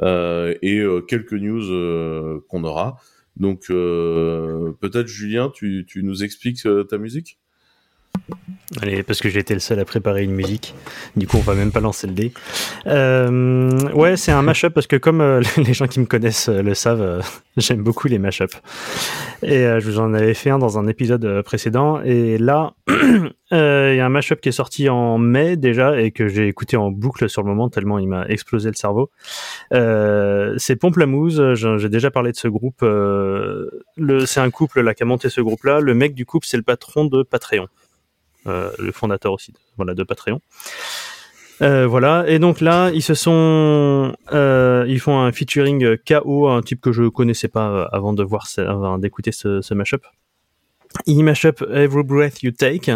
euh, et euh, quelques news euh, qu'on aura. Donc peut-être Julien, tu, tu nous expliques ta musique?
Parce que j'ai été le seul à préparer une musique. Du coup, on va même pas lancer le dé. Euh, ouais, c'est un mashup parce que comme euh, les gens qui me connaissent euh, le savent, j'aime beaucoup les mashups. Et je vous en avais fait un dans un épisode précédent. Et là, il y a un mashup qui est sorti en mai déjà et que j'ai écouté en boucle sur le moment tellement il m'a explosé le cerveau. C'est Pomplamoose. J'ai j'ai déjà parlé de ce groupe. c'est un couple là qui a monté ce groupe-là. Le mec du couple, c'est le patron de Patreon. Euh, le fondateur aussi de, voilà, de Patreon. Euh, voilà, et donc là, ils se sont, euh, ils font un featuring KO, un type que je connaissais pas avant de voir, avant d'écouter ce, ce mashup. Il mashup Every Breath You Take.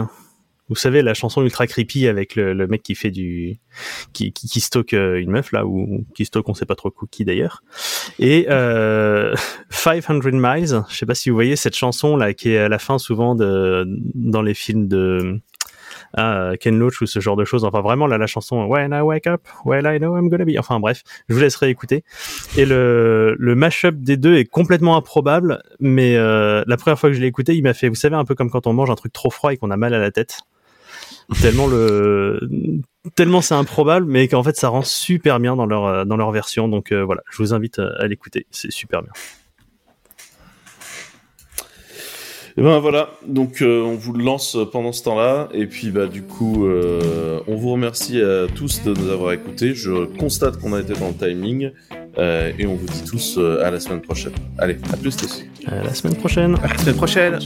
Vous savez la chanson ultra creepy avec le, le mec qui fait du, qui, qui, qui stocke euh, une meuf là ou qui stocke on sait pas trop qui d'ailleurs. Et euh, 500 Miles, je sais pas si vous voyez cette chanson là qui est à la fin souvent de dans les films de ah, Ken Loach ou ce genre de choses. Enfin, vraiment, là, la chanson When I wake up, well I know I'm gonna be. Enfin, bref, je vous laisserai écouter. Et le, le mashup des deux est complètement improbable, mais euh, la première fois que je l'ai écouté, il m'a fait, vous savez, un peu comme quand on mange un truc trop froid et qu'on a mal à la tête. Tellement le tellement c'est improbable mais qu'en fait ça rend super bien dans leur euh, dans leur version donc euh, voilà je vous invite à, à l'écouter c'est super bien
Et ben voilà, donc euh, on vous le lance pendant ce temps-là, et puis bah du coup, euh, on vous remercie à tous de nous avoir écoutés. Je constate qu'on a été dans le timing, euh, et on vous dit tous euh, à la semaine prochaine. Allez, à plus les filles.
à la semaine prochaine
À la semaine prochaine.